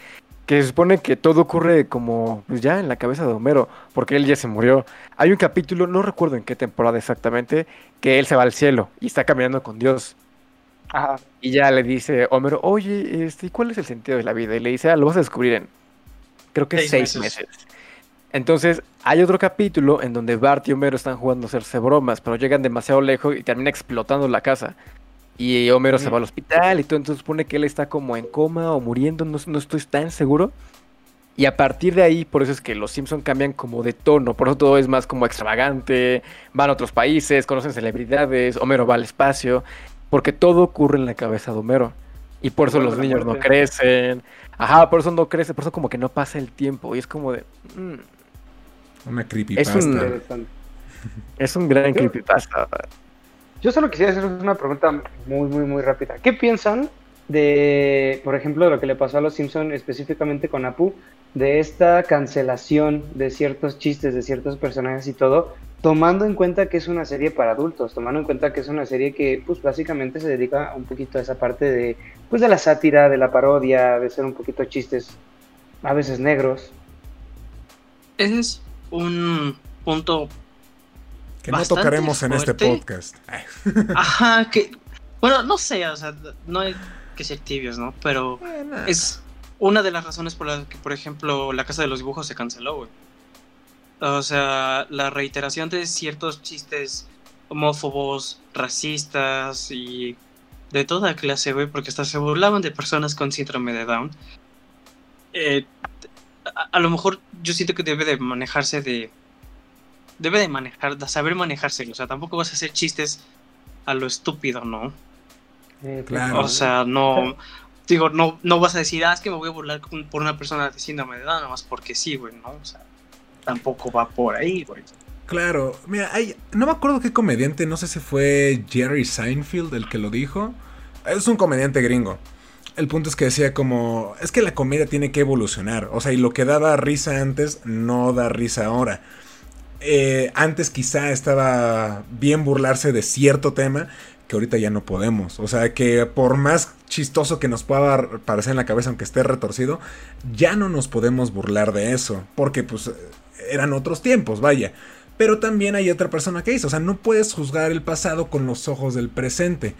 que se supone que todo ocurre como pues ya en la cabeza de Homero, porque él ya se murió. Hay un capítulo, no recuerdo en qué temporada exactamente, que él se va al cielo y está caminando con Dios. Ajá. Y ya le dice Homero, oye, este, ¿cuál es el sentido de la vida? Y le dice, ah, lo vas a descubrir en, creo que seis, meses. Entonces, hay otro capítulo en donde Bart y Homero están jugando a hacerse bromas, pero llegan demasiado lejos y termina explotando la casa. Y Homero se va al hospital y todo, entonces supone que él está como en coma o muriendo, no, no estoy tan seguro. Y a partir de ahí, por eso es que los Simpson cambian como de tono, por eso todo es más como extravagante, van a otros países, conocen celebridades, Homero va al espacio, porque todo ocurre en la cabeza de Homero. Y por eso los niños no crecen. Ajá, por eso no crece, por eso como que no pasa el tiempo. Y es como de... Mm, una creepypasta. Es un, es un gran creepypasta. Yo solo quisiera hacer una pregunta muy, muy, muy rápida. ¿Qué piensan de, por ejemplo, de lo que le pasó a los Simpson específicamente con Apu, de esta cancelación de ciertos chistes, de ciertos personajes y todo, tomando en cuenta que es una serie para adultos, tomando en cuenta que es una serie que, pues, básicamente se dedica un poquito a esa parte de, pues, de la sátira, de la parodia, de ser un poquito chistes, a veces negros. Es un punto que no tocaremos en este podcast. *laughs* Ajá, que bueno, no sé, o sea, no hay que ser tibios, ¿no? Pero es una de las razones por las que, por ejemplo, la Casa de los Dibujos se canceló, güey. O sea, la reiteración de ciertos chistes homófobos, racistas y de toda clase, güey, porque hasta se burlaban de personas con síndrome de Down. Eh, a, lo mejor yo siento que debe de manejarse de... Debe de manejar, de saber manejarse. O sea, tampoco vas a hacer chistes a lo estúpido, ¿no? claro. O sea, no... Digo, no, no vas a decir, ah, es que me voy a burlar por una persona de síndrome de Down, nada más porque sí, güey, ¿no? O sea, tampoco va por ahí, güey. Claro, mira, hay, no me acuerdo qué comediante, no sé si fue Jerry Seinfeld el que lo dijo. Es un comediante gringo el punto es que decía como, es que la comedia tiene que evolucionar, o sea, y lo que daba risa antes no da risa ahora. Eh, antes quizá estaba bien burlarse de cierto tema que ahorita ya no podemos. O sea, que por más chistoso que nos pueda parecer en la cabeza, aunque esté retorcido, ya no nos podemos burlar de eso, porque pues eran otros tiempos, vaya. Pero también hay otra persona que dice, o sea, no puedes juzgar el pasado con los ojos del presente.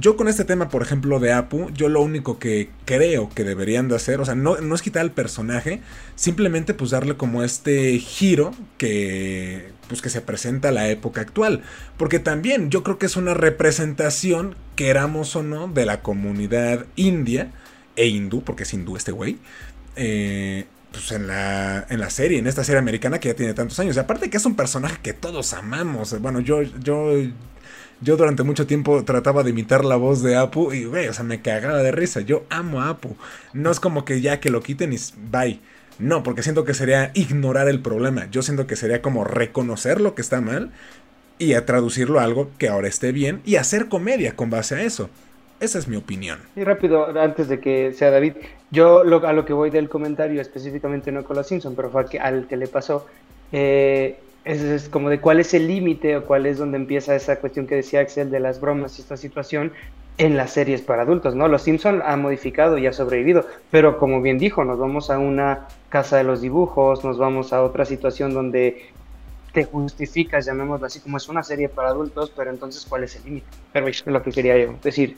Yo con este tema, por ejemplo, de Apu, yo lo único que creo que deberían de hacer, o sea, no, no es quitar el personaje, simplemente pues darle como este giro que pues que se presenta a la época actual. Porque también yo creo que es una representación, queramos o no, de la comunidad india e hindú, porque es hindú este güey. Eh, pues en la, en la serie, en esta serie americana que ya tiene tantos años. Y aparte que es un personaje que todos amamos. Bueno, yo, yo, yo durante mucho tiempo trataba de imitar la voz de Apu y, güey, o sea, me cagaba de risa. Yo amo a Apu. No es como que ya que lo quiten y bye. No, porque siento que sería ignorar el problema. Yo siento que sería como reconocer lo que está mal y a traducirlo a algo que ahora esté bien y hacer comedia con base a eso. Esa es mi opinión. Y rápido, antes de que sea David, yo a lo que voy del comentario, específicamente no con los Simpson, pero fue al que le pasó, eh, es, como de cuál es el límite o cuál es donde empieza esa cuestión que decía Axel de las bromas y esta situación en las series para adultos, ¿no? Los Simpson ha modificado y ha sobrevivido, pero como bien dijo, nos vamos a una casa de los dibujos, nos vamos a otra situación donde te justificas, llamémoslo así, como es una serie para adultos, pero entonces, ¿cuál es el límite? Pero es lo que quería yo decir.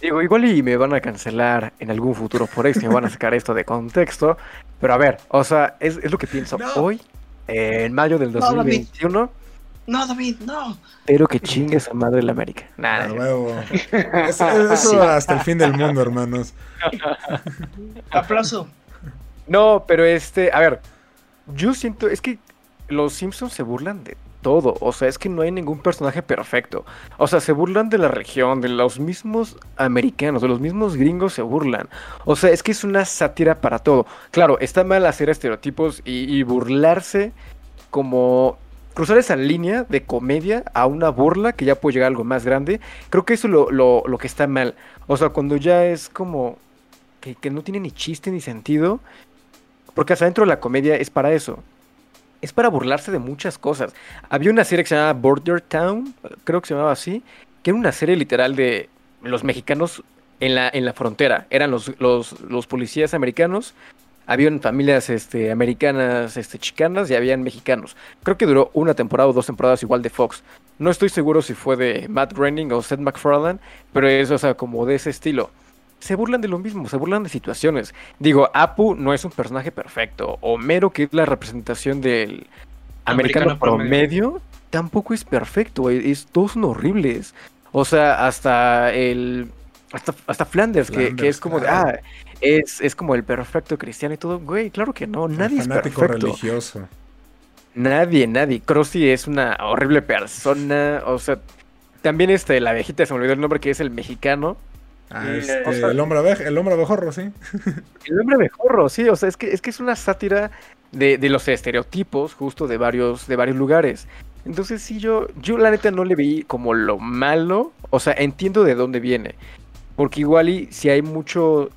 Digo, igual y me van a cancelar en algún futuro por eso, me van a sacar esto de contexto, pero a ver, o sea, es, lo que pienso hoy, en mayo del 2021. No, David, no. Pero que chingues a madre de la América. Nada. nuevo. *laughs* Eso, hasta el fin del mundo, hermanos. Aplauso. No, pero este, a ver, yo siento, es que los Simpsons se burlan de todo. O sea, es que no hay ningún personaje perfecto. O sea, se burlan de la región, de los mismos americanos, de los mismos gringos se burlan. O sea, es que es una sátira para todo. Claro, está mal hacer estereotipos y, burlarse como cruzar esa línea de comedia a una burla que ya puede llegar a algo más grande. Creo que eso es lo, que está mal. O sea, cuando ya es como que, que no tiene ni chiste ni sentido. Porque hasta dentro de la comedia es para eso es para burlarse de muchas cosas. Había una serie que se llamaba Border Town, creo que se llamaba así, que era una serie literal de los mexicanos en la, en la frontera. Eran los, los, policías americanos, habían familias este, americanas este, chicanas y habían mexicanos. Creo que duró una temporada o dos temporadas igual de Fox. No estoy seguro si fue de Matt Groening o Seth MacFarlane, pero es sea, como de ese estilo se burlan de lo mismo, se burlan de situaciones. Digo, Apu no es un personaje perfecto. Homero, que es la representación del americano, promedio, tampoco es perfecto. Es, todos son horribles. O sea, hasta el. Hasta, hasta Flanders, que, es como de. Ah, es, es como el perfecto cristiano y todo. Güey, claro que no. Nadie es perfecto. religioso. Nadie, nadie. Crossy es una horrible persona. O sea, también este, la viejita se me olvidó el nombre que es el mexicano. Ah, este, el hombre abeja, el hombre abejorro, sí. *laughs* El hombre abejorro, sí, o sea, es que es que es una sátira de, los estereotipos justo de varios de varios lugares. Entonces, sí yo yo la neta no le vi como lo malo, o sea, entiendo de dónde viene. Porque igual y si hay mucho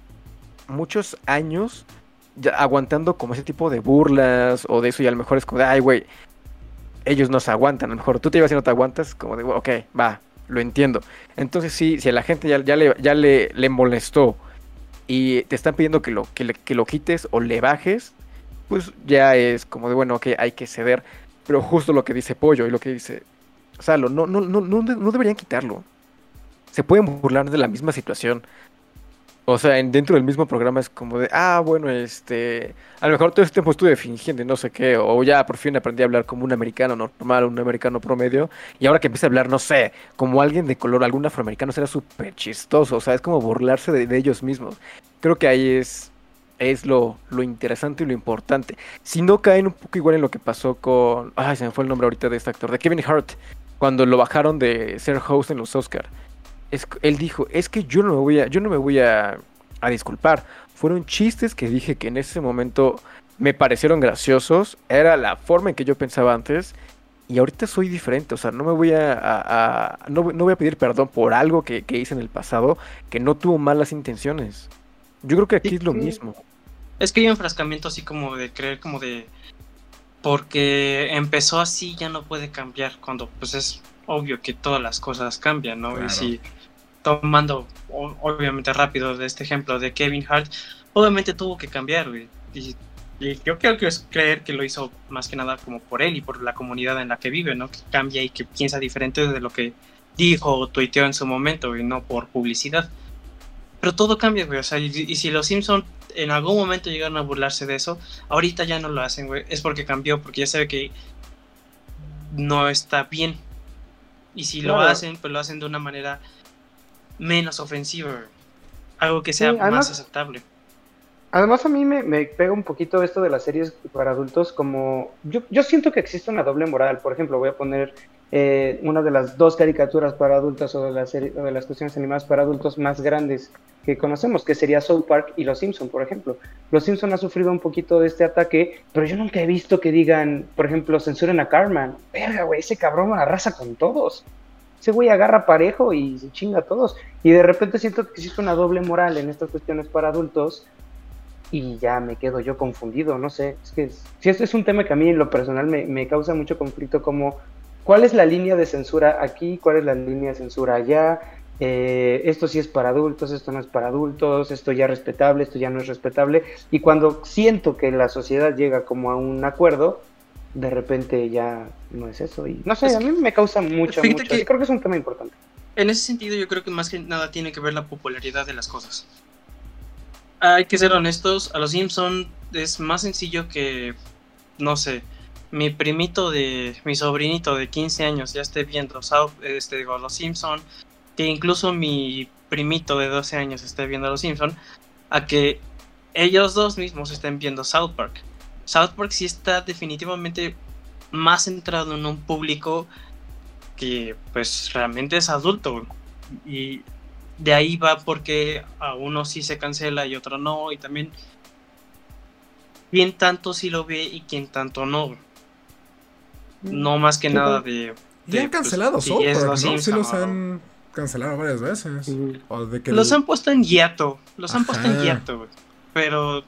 muchos años aguantando como ese tipo de burlas o de eso y a lo mejor es como de, ay, güey, ellos no se aguantan, a lo mejor tú te ibas y no te aguantas, como de, ok, va, lo entiendo. Entonces sí, si a la gente ya, ya, le, ya le, le, molestó y te están pidiendo que lo, que, que lo quites o le bajes, pues ya es como de, bueno, ok, hay que ceder. Pero justo lo que dice Pollo y lo que dice Salo, no, no, no, no, no deberían quitarlo. Se pueden burlar de la misma situación. O sea, dentro del mismo programa es como de, ah, bueno, este, a lo mejor todo este tiempo estuve fingiendo y no sé qué, o ya por fin aprendí a hablar como un americano normal, un americano promedio, y ahora que empieza a hablar, no sé, como alguien de color, algún afroamericano, será súper chistoso, o sea, es como burlarse de, ellos mismos. Creo que ahí es, es lo, lo interesante y lo importante. Si no caen un poco igual en lo que pasó con, ay, se me fue el nombre ahorita de este actor, de Kevin Hart, cuando lo bajaron de ser host en los Oscars él dijo, es que yo no me voy a, yo no me voy a, disculpar. Fueron chistes que dije que en ese momento me parecieron graciosos. Era la forma en que yo pensaba antes. Y ahorita soy diferente. O sea, no me voy a, no, voy a pedir perdón por algo que, hice en el pasado que no tuvo malas intenciones. Yo creo que aquí es lo mismo. Es que hay un enfrascamiento así como de creer como de porque empezó así ya no puede cambiar cuando pues es obvio que todas las cosas cambian, ¿no? Y si tomando obviamente rápido de este ejemplo de Kevin Hart, obviamente tuvo que cambiar, güey. Y, yo creo que es creer que lo hizo más que nada como por él y por la comunidad en la que vive, ¿no? Que cambia y que piensa diferente de lo que dijo o tuiteó en su momento, y no por publicidad. Pero todo cambia, güey. O sea, y, si los Simpsons en algún momento llegaron a burlarse de eso, ahorita ya no lo hacen, güey. Es porque cambió, porque ya sabe que no está bien. Y si lo hacen, pues lo hacen de una manera menos ofensiva, algo que sea más aceptable. Además a mí me, me, pega un poquito esto de las series para adultos como... Yo, yo siento que existe una doble moral. Por ejemplo, voy a poner eh, una de las dos caricaturas para adultos o de, las de las cuestiones animadas para adultos más grandes que conocemos, que sería South Park y Los Simpson, por ejemplo. Los Simpson ha sufrido un poquito de este ataque, pero yo nunca he visto que digan, por ejemplo, censuren a Carmen. Verga, güey, ese cabrón arrasa con todos. Ese güey agarra parejo y se chinga a todos. Y de repente siento que existe una doble moral en estas cuestiones para adultos y ya me quedo yo confundido, no sé. Es que si esto es un tema que a mí en lo personal me, me causa mucho conflicto, como ¿Cuál es la línea de censura aquí? ¿Cuál es la línea de censura allá? Eh, esto sí es para adultos, esto no es para adultos, esto ya es respetable, esto ya no es respetable. Y cuando siento que la sociedad llega como a un acuerdo, de repente ya no es eso. Y no sé, a mí me causa mucho, mucho. creo que es un tema importante. En ese sentido, yo creo que más que nada tiene que ver la popularidad de las cosas. Hay que ser honestos, a los Simpson es más sencillo que, no sé, mi primito de mi sobrinito de 15 años ya esté viendo South, este digo Los Simpson, que incluso mi primito de 12 años esté viendo Los Simpson, a que ellos dos mismos estén viendo South Park. South Park sí está definitivamente más centrado en un público que pues realmente es adulto y de ahí va porque a uno sí se cancela y otro no y también quién tanto sí lo ve y quién tanto no no más que nada de. Y han pues, cancelado pues, ¿no? Sí los han cancelado varias veces. Los han puesto en hiato. Los han puesto en hiato, Pero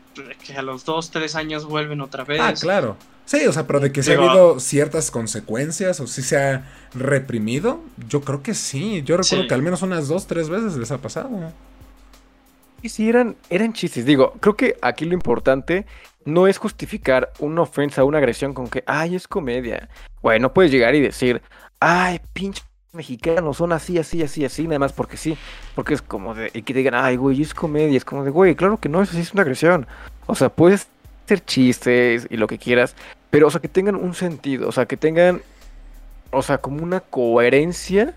que a los dos, tres años vuelven otra vez. Ah, claro. Sí, o sea, pero de que se ha habido ciertas consecuencias o si se ha reprimido, yo creo que sí. Yo recuerdo que al menos unas dos, tres veces les ha pasado. Y sí, eran, eran chistes. Digo, creo que aquí lo importante no es justificar una ofensa, una agresión con que, ay, es comedia. Güey, no puedes llegar y decir, ay, pinche mexicanos son así, así, así, así, nada más porque sí. Porque es como de, y que digan, ay, güey, es comedia. Es como de, güey, claro que no, eso sí es una agresión. O sea, puedes hacer chistes y lo que quieras, pero, o sea, que tengan un sentido, o sea, que tengan, o sea, como una coherencia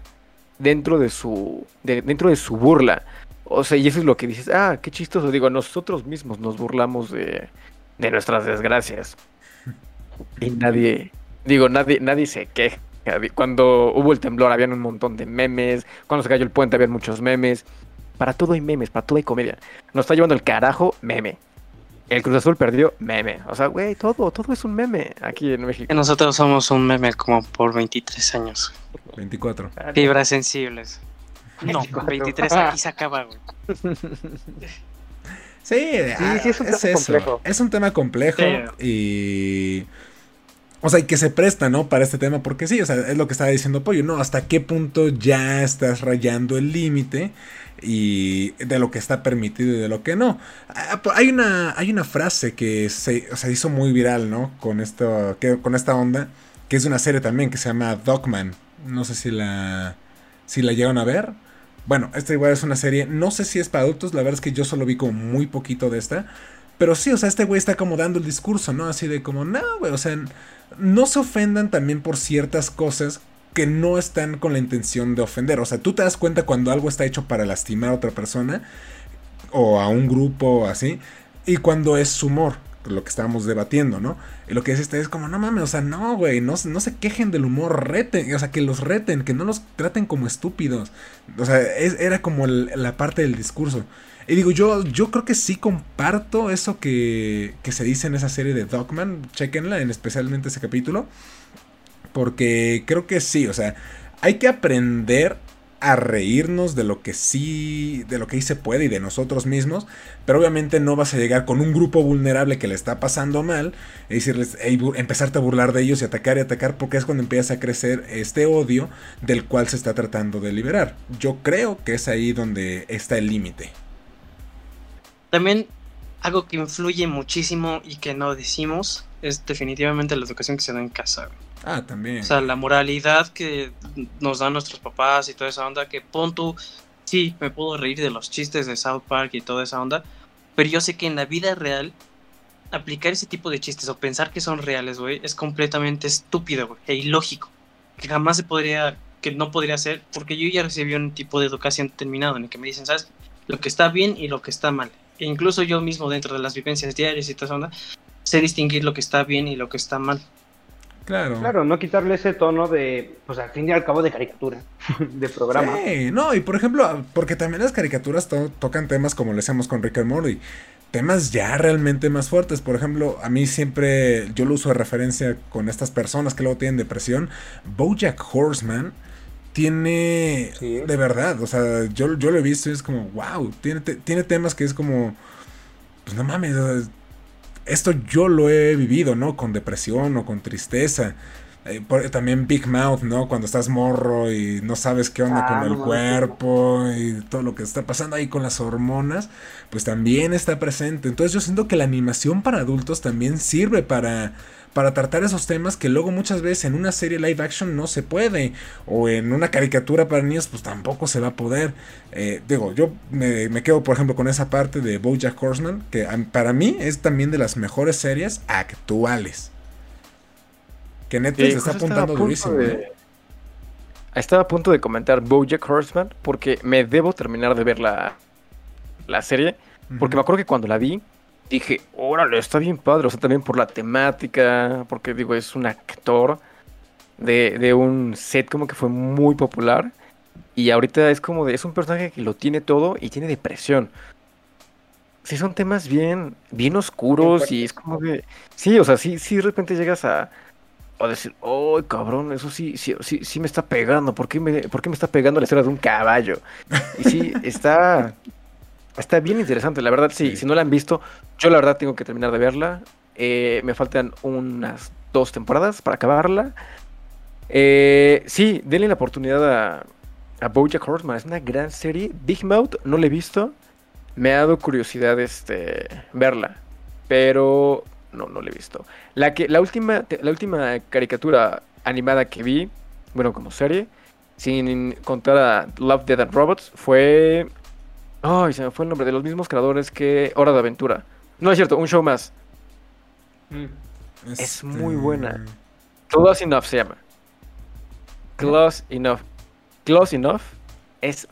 dentro de su, dentro de su burla. O sea, y eso es lo que dices, ah, qué chistoso. Digo, nosotros mismos nos burlamos de, de nuestras desgracias. Y nadie, digo, nadie, nadie se queja. Cuando hubo el temblor habían un montón de memes. Cuando se cayó el puente habían muchos memes. Para todo hay memes, para todo hay comedia. Nos está llevando el carajo, meme. El Cruz Azul perdió, meme. O sea, güey, todo, todo es un meme aquí en México. Nosotros somos un meme como por 23 años. 24. Fibras sensibles. No, 23 aquí se acaba, güey. Sí, sí, es un tema complejo. Es un tema complejo y. O sea, y que se presta, ¿no? Para este tema, porque sí, o sea, es lo que estaba diciendo Pollo, ¿no? Hasta qué punto ya estás rayando el límite y de lo que está permitido y de lo que no. Ah, hay una, hay una frase que se, hizo muy viral, ¿no? Con, esto, con esta onda, que es de una serie también que se llama Dogman. No sé si la, si la llegan a ver. Bueno, esta igual es una serie, no sé si es para adultos, la verdad es que yo solo vi como muy poquito de esta. Pero sí, o sea, este güey está como dando el discurso, ¿no? Así de como, no, güey, o sea, no se ofendan también por ciertas cosas que no están con la intención de ofender. O sea, tú te das cuenta cuando algo está hecho para lastimar a otra persona o a un grupo o así, y cuando es humor lo que estábamos debatiendo, ¿no? Y lo que dice este es como, no mames, o sea, no, güey, no, no se quejen del humor, reten, o sea, que los reten, que no los traten como estúpidos. O sea, era como la parte del discurso. Y digo, yo, yo creo que sí comparto eso que, que se dice en esa serie de Dogman, chequenla, en especialmente ese capítulo, porque creo que sí, o sea, hay que aprender a reírnos de lo que sí, de lo que sí se puede y de nosotros mismos, pero obviamente no vas a llegar con un grupo vulnerable que le está pasando mal y decirles, empezarte a burlar de ellos y atacar y atacar, porque es cuando empieza a crecer este odio del cual se está tratando de liberar. Yo creo que es ahí donde está el límite. También algo que influye muchísimo y que no decimos es definitivamente la educación que se da en casa. Ah, también. O sea, la moralidad que nos dan nuestros papás y toda esa onda, que pon tú, sí, me puedo reír de los chistes de South Park y toda esa onda, pero yo sé que en la vida real, aplicar ese tipo de chistes o pensar que son reales, güey, es completamente estúpido, güey, e ilógico. Que jamás se podría, que no podría ser, porque yo ya recibí un tipo de educación determinado en el que me dicen, ¿sabes? Lo que está bien y lo que está mal. Incluso yo mismo dentro de las vivencias diarias y toda onda, sé distinguir lo que está bien y lo que está mal. Claro. Claro, no quitarle ese tono de, pues al fin y al cabo de caricatura, *laughs* de programa. Sí, no, y por ejemplo, porque también las caricaturas tocan temas como le hacemos con Rick and Morty, temas ya realmente más fuertes. Por ejemplo, a mí siempre, yo lo uso de referencia con estas personas que luego tienen depresión. Bojack Horseman tiene, de verdad, o sea, yo, yo lo he visto y es como, wow, tiene, tiene temas que es como, pues no mames, esto yo lo he vivido, ¿no? Con depresión o con tristeza. Eh, también Big Mouth, ¿no? Cuando estás morro y no sabes qué onda con ah, el cuerpo y todo lo que está pasando ahí con las hormonas, pues también está presente. Entonces yo siento que la animación para adultos también sirve para, para tratar esos temas que luego muchas veces en una serie live action no se puede. O en una caricatura para niños pues tampoco se va a poder. Eh, digo, yo me, me, quedo por ejemplo con esa parte de Bojack Horseman, que para mí es también de las mejores series actuales. Que Netflix está apuntando durísimo. Estaba a punto de comentar Bojack Horseman porque me debo terminar de ver la, la serie. Porque me acuerdo que cuando la vi, dije, órale, está bien padre. O sea, también por la temática, porque digo, es un actor de, de un set como que fue muy popular. Y ahorita es como de, es un personaje que lo tiene todo y tiene depresión. Sí, son temas bien, bien oscuros y es como que, sí, o sea, sí, sí de repente llegas a, a decir, ¡oh, cabrón! Eso sí, sí, sí, sí me está pegando. ¿Por qué me, ¿Por me está pegando la historia de un caballo? Y sí, está, está bien interesante. La verdad, sí, si no la han visto, yo la verdad tengo que terminar de verla. Eh, me faltan unas dos temporadas para acabarla. Eh, sí, denle la oportunidad a, a Bojack Horseman. Es una gran serie. Big Mouth, no la he visto. Me ha dado curiosidad este, verla. Pero no, no la he visto. La, que, la, última, la última caricatura animada que vi, bueno, como serie, sin contar a Love, Dead and Robots, fue... Ay, se me fue el nombre de los mismos creadores que Hora de Aventura. No es cierto, un show más. Mm. Es muy buena. Close Enough se llama. Close Enough. Close Enough es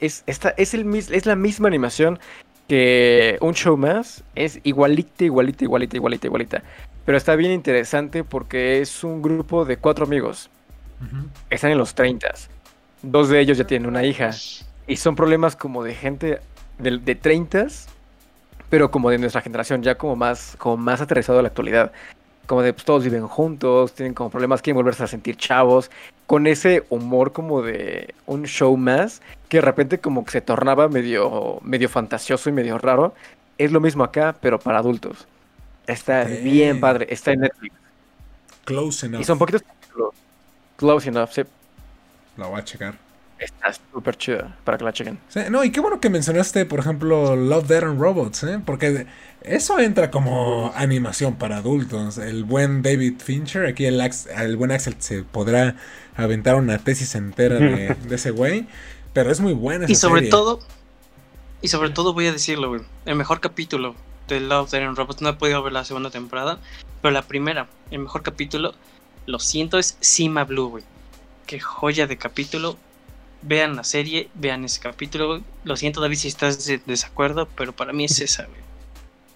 es, esta, es, el, es la misma animación que un show más es igualita, igualita, igualita, igualita, igualita. Pero está bien interesante porque es un grupo de cuatro amigos. Están en los 30. Dos de ellos ya tienen una hija. Y son problemas como de gente de, de 30, pero como de nuestra generación, ya como más, como más aterrizado a la actualidad como de pues, todos viven juntos, tienen como problemas, quieren volverse a sentir chavos, con ese humor como de un show más, que de repente como que se tornaba medio, medio fantasioso y medio raro. Es lo mismo acá, pero para adultos. Está bien padre, está en Netflix. Close enough. Y son poquitos Close enough, sí. La voy a checar. Está súper chida para que la chequen. no, y qué bueno que mencionaste, por ejemplo, Love, Dead and Robots, ¿eh? Porque eso entra como animación para adultos. El buen David Fincher, aquí el, el buen Axel se podrá aventar una tesis entera de, *laughs* ese güey. Pero es muy buena esa Y sobre todo, y sobre todo voy a decirlo, güey. El mejor capítulo de Love, Dead and Robots, no he podido ver la segunda temporada, pero la primera, el mejor capítulo, lo siento, es Sima Blue, güey. Qué joya de capítulo vean la serie, vean ese capítulo. Lo siento, David, si estás de desacuerdo, pero para mí es esa, güey.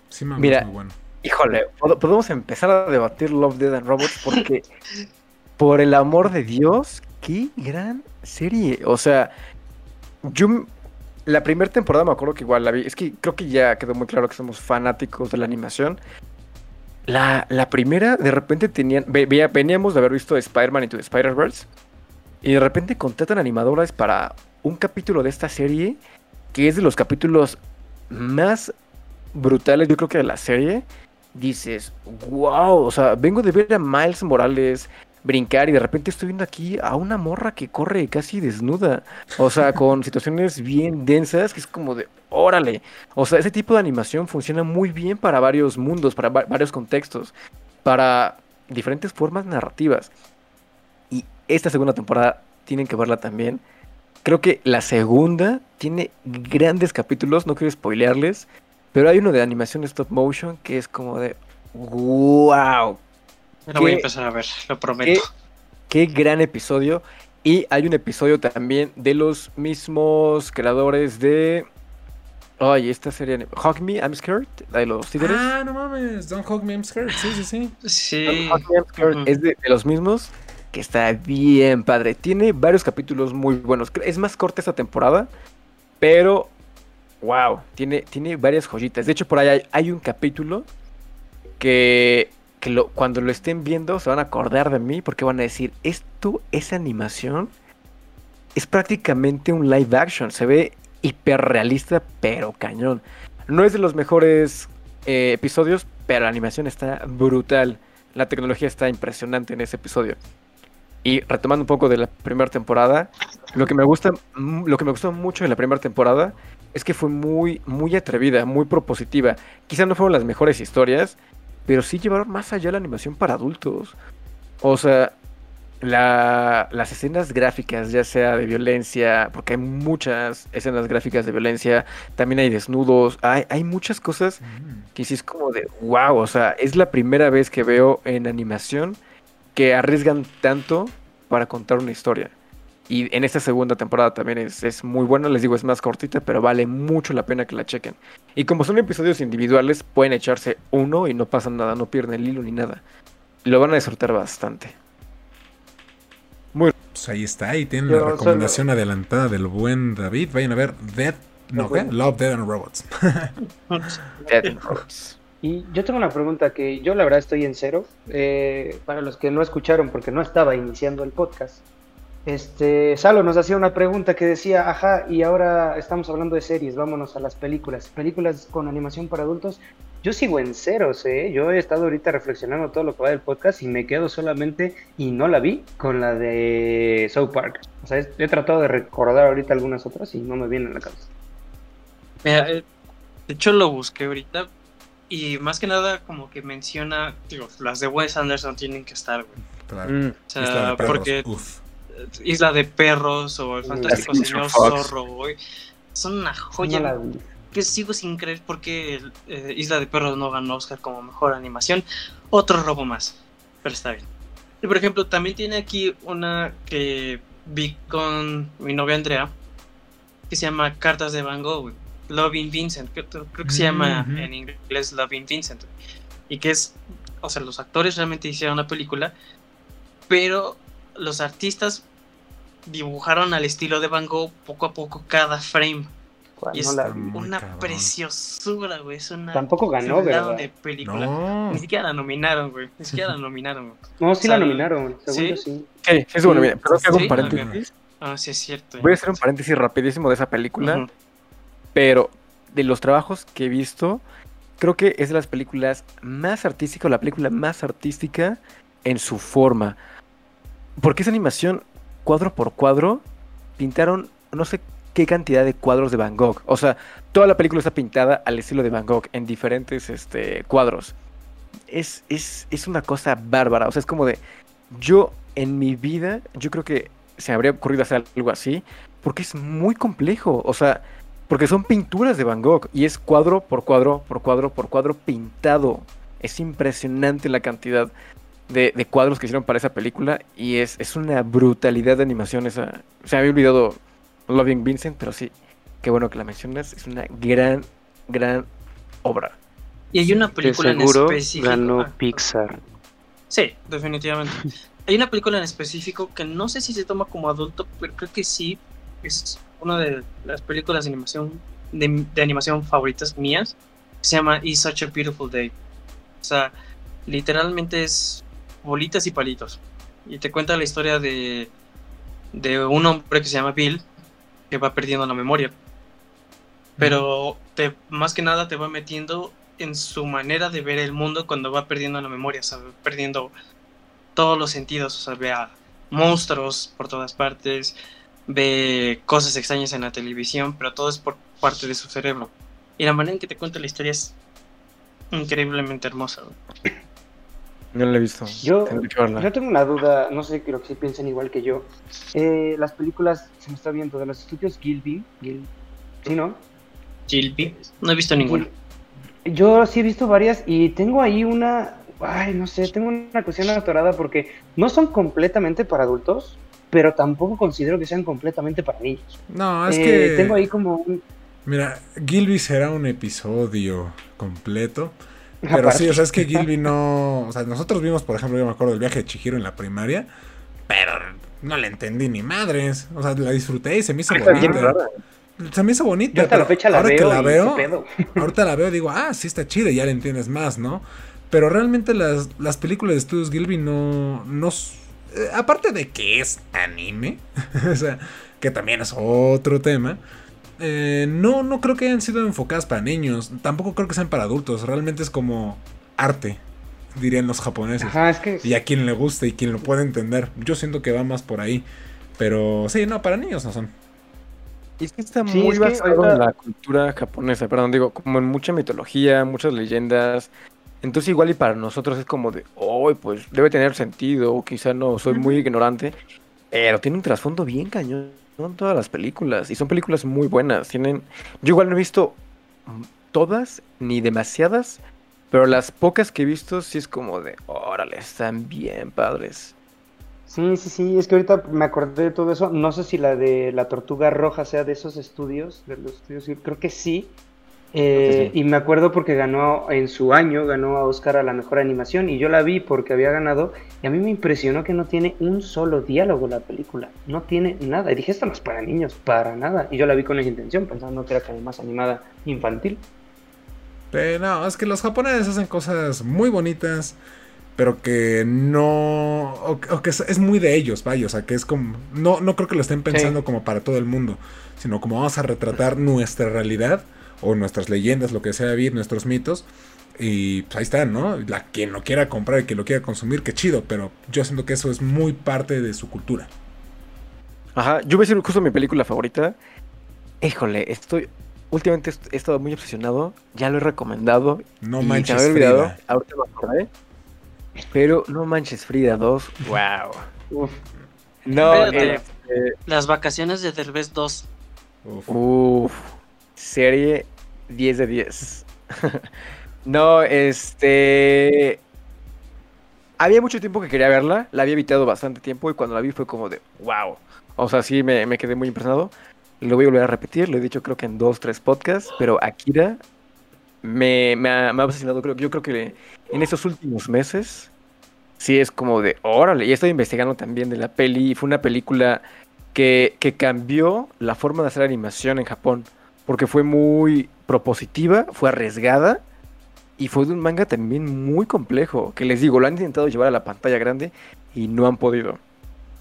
Sí, Mira, muy bueno. Híjole, podemos empezar a debatir Love, Dead and Robots porque, *laughs* por el amor de Dios, qué gran serie. O sea, yo la primera temporada me acuerdo que igual la vi. Es que creo que ya quedó muy claro que somos fanáticos de la animación. La, la primera, de repente tenían. veníamos de haber visto Spider-Man into the Spider-Verse. Y de repente contratan animadoras para un capítulo de esta serie que es de los capítulos más brutales, yo creo que de la serie. Dices, wow, o sea, vengo de ver a Miles Morales brincar y de repente estoy viendo aquí a una morra que corre casi desnuda. O sea, *laughs* con situaciones bien densas que es como de, órale. O sea, ese tipo de animación funciona muy bien para varios mundos, para varios contextos, para diferentes formas narrativas esta segunda temporada tienen que verla también. Creo que la segunda tiene grandes capítulos, no quiero spoilearles, pero hay uno de animación stop motion que es como de wow. Lo voy a empezar a ver, lo prometo. Qué, gran episodio. Y hay un episodio también de los mismos creadores de Oye, esta serie. Hug Me, I'm Scared, la de los títeres. Ah, no mames. Don't Hug Me, I'm Scared. Sí, sí, sí. Sí. Hug Me, I'm Scared es de, los mismos. Que está bien padre. Tiene varios capítulos muy buenos. Es más corta esta temporada. Pero. Wow. Tiene, tiene varias joyitas. De hecho, por ahí hay, un capítulo. Que. Cuando lo estén viendo se van a acordar de mí. Porque van a decir: Esto es animación. Es prácticamente un live action. Se ve hiperrealista, pero cañón. No es de los mejores eh, episodios, pero la animación está brutal. La tecnología está impresionante en ese episodio. Y retomando un poco de la primera temporada, lo que me gusta, lo que me gustó mucho de la primera temporada es que fue muy, muy atrevida, muy propositiva. Quizá no fueron las mejores historias, pero sí llevaron más allá la animación para adultos. O sea, la, las escenas gráficas, ya sea de violencia, porque hay muchas escenas gráficas de violencia, también hay desnudos, hay, hay muchas cosas mm. que sí es como de wow, o sea, es la primera vez que veo en animación que arriesgan tanto para contar una historia. Y en esta segunda temporada también es, es, muy buena, les digo, es más cortita, pero vale mucho la pena que la chequen. Y como son episodios individuales, pueden echarse uno y no pasa nada, no pierden el hilo ni nada. Lo van a disfrutar bastante. Muy... Pues ahí está, ahí tienen la recomendación adelantada del buen David. Vayan a ver Dead, no, ¿qué? Love, Dead and Robots. *laughs* Dead and Robots. Y yo tengo una pregunta que yo la verdad estoy en cero. Eh, para los que no escucharon porque no estaba iniciando el podcast. Este, Salo nos hacía una pregunta que decía, ajá, y ahora estamos hablando de series, vámonos a las películas. Películas con animación para adultos. Yo sigo en ceros, ¿eh? Yo he estado ahorita reflexionando todo lo que va del podcast y me quedo solamente, y no la vi, con la de South Park. O sea, he tratado de recordar ahorita algunas otras y no me vienen a la cabeza. Mira, eh, de hecho lo busqué ahorita y más que nada como que menciona, digo, las de Wes Anderson tienen que estar, güey. Claro. Mm. O sea, porque Isla de Perros o El Fantástico Señor Zorro, güey. Son una joya que sigo sin creer porque eh, Isla de Perros no ganó Oscar como mejor animación. Otro robo más, pero está bien. Y por ejemplo, también tiene aquí una que vi con mi novia Andrea, que se llama Cartas de Van Gogh, Loving Vincent, creo, que se llama en inglés Loving Vincent, y que es, o sea, los actores realmente hicieron la película, pero los artistas dibujaron al estilo de Van Gogh poco a poco cada frame. Y es una preciosura, güey. Es una. Tampoco ganó, ¿verdad? de película. Ni siquiera la nominaron, güey. Ni siquiera la nominaron. No, sí la nominaron. Según ¿Sí? sí. Sí, sí, bueno, mira, pero hago un paréntesis. Ah, sí, es cierto. Voy a hacer un paréntesis rapidísimo de esa película. Pero de los trabajos que he visto, creo que es de las películas más artísticas, o la película más artística en su forma. Porque esa animación, cuadro por cuadro, pintaron, no sé qué cantidad de cuadros de Van Gogh. O sea, toda la película está pintada al estilo de Van Gogh, en diferentes este, cuadros. Es, es, es una cosa bárbara. O sea, es como de. Yo, en mi vida, yo creo que se me habría ocurrido hacer algo así. Porque es muy complejo. O sea, porque son pinturas de Van Gogh. Y es cuadro por cuadro, por cuadro, por cuadro pintado. Es impresionante la cantidad de, cuadros que hicieron para esa película. Y es, es una brutalidad de animación esa. Se me había olvidado Loving Vincent, pero sí, qué bueno que la mencionas. Es una gran, gran obra. Y hay una película en específico. ganó Pixar. Sí, definitivamente. hay una película en específico que no sé si se toma como adulto, pero creo que sí. Es una de las películas de animación, de, animación favoritas mías. se llama It's Such a Beautiful Day. O sea, literalmente es bolitas y palitos. Y te cuenta la historia de, de un hombre que se llama Bill, que va perdiendo la memoria. Pero te, más que nada te va metiendo en su manera de ver el mundo cuando va perdiendo la memoria, o perdiendo todos los sentidos, o sea, ve a monstruos por todas partes, ve cosas extrañas en la televisión, pero todo es por parte de su cerebro. Y la manera en que te cuenta la historia es increíblemente hermosa. No lo he visto. Yo, yo tengo una duda, no sé, creo que si piensan igual que yo. Eh, las películas, se me está viendo, de los estudios Gilby, Gil, ¿sí, no? Gilby, no he visto ninguna. Yo sí he visto varias y tengo ahí una, ay, no sé, tengo una cuestión atorada porque no son completamente para adultos, pero tampoco considero que sean completamente para niños. No, es eh, que... Tengo ahí como un Mira, Gilby será un episodio completo. Pero sí, o sea, es que Gilby *laughs* no. O sea, nosotros vimos, por ejemplo, yo me acuerdo del viaje de Chihiro en la primaria. Pero no le entendí ni madres. O sea, la disfruté y se me hizo bonita. Se me hizo bonita. hasta la fecha la ahora veo. Que la veo *laughs* ahorita la veo y digo, ah, sí está chida, ya le entiendes más, ¿no? Pero realmente las, las películas de Studios Gilby no. no aparte de que es anime, *laughs* o sea, que también es otro tema. Eh, no, no creo que hayan sido enfocadas para niños. Tampoco creo que sean para adultos. Realmente es como arte, dirían los japoneses. Y a quien le guste y quien lo puede entender. Yo siento que va más por ahí. Pero sí, no, para niños no son. Y es que está muy basado en la cultura japonesa, perdón, digo, como en mucha mitología, muchas leyendas. Entonces igual y para nosotros es como de, oh, pues debe tener sentido, o quizá no, soy muy ignorante, pero tiene un trasfondo bien cañón en todas las películas, y son películas muy buenas, tienen, yo igual no he visto todas, ni demasiadas, pero las pocas que he visto sí es como de, órale, están bien padres. Sí, sí, sí, es que ahorita me acordé de todo eso. No sé si la de la tortuga roja sea de esos estudios, de los estudios, creo que sí. Eh, y me acuerdo porque ganó en su año, ganó a Oscar a la mejor animación y yo la vi porque había ganado y a mí me impresionó que no tiene un solo diálogo la película, no tiene nada. Y dije, esto no es para niños, para nada. Y yo la vi con esa intención, pensando que era como más animada infantil. Pero no, es que los japoneses hacen cosas muy bonitas pero que no, o, que es, muy de ellos, vaya, o sea, que es como, no, no creo que lo estén pensando como para todo el mundo, sino como vamos a retratar nuestra realidad o nuestras leyendas, lo que sea, vivir nuestros mitos, y pues ahí están, ¿no? La quien lo quiera comprar y quien lo quiera consumir, qué chido, pero yo siento que eso es muy parte de su cultura. Ajá, yo voy a decir justo mi película favorita. Híjole, estoy últimamente he estado muy obsesionado, ya lo he recomendado. No manches, me olvidado. Ahorita me acordé. Pero no manches Frida 2, wow. No, este, las vacaciones de Derbez 2. Uf. Serie 10 de 10. *laughs* no, este. Había mucho tiempo que quería verla, la había evitado bastante tiempo y cuando la vi fue como de wow. O sea, sí me, me quedé muy impresionado. Lo voy a volver a repetir, lo he dicho creo que en dos, tres podcasts, pero Akira me, me, ha, me ha creo, yo creo que en estos últimos meses, sí es como de, órale, y estoy investigando también de la peli, fue una película que, que cambió la forma de hacer animación en Japón, porque fue muy propositiva, fue arriesgada, y fue de un manga también muy complejo, que les digo, lo han intentado llevar a la pantalla grande y no han podido.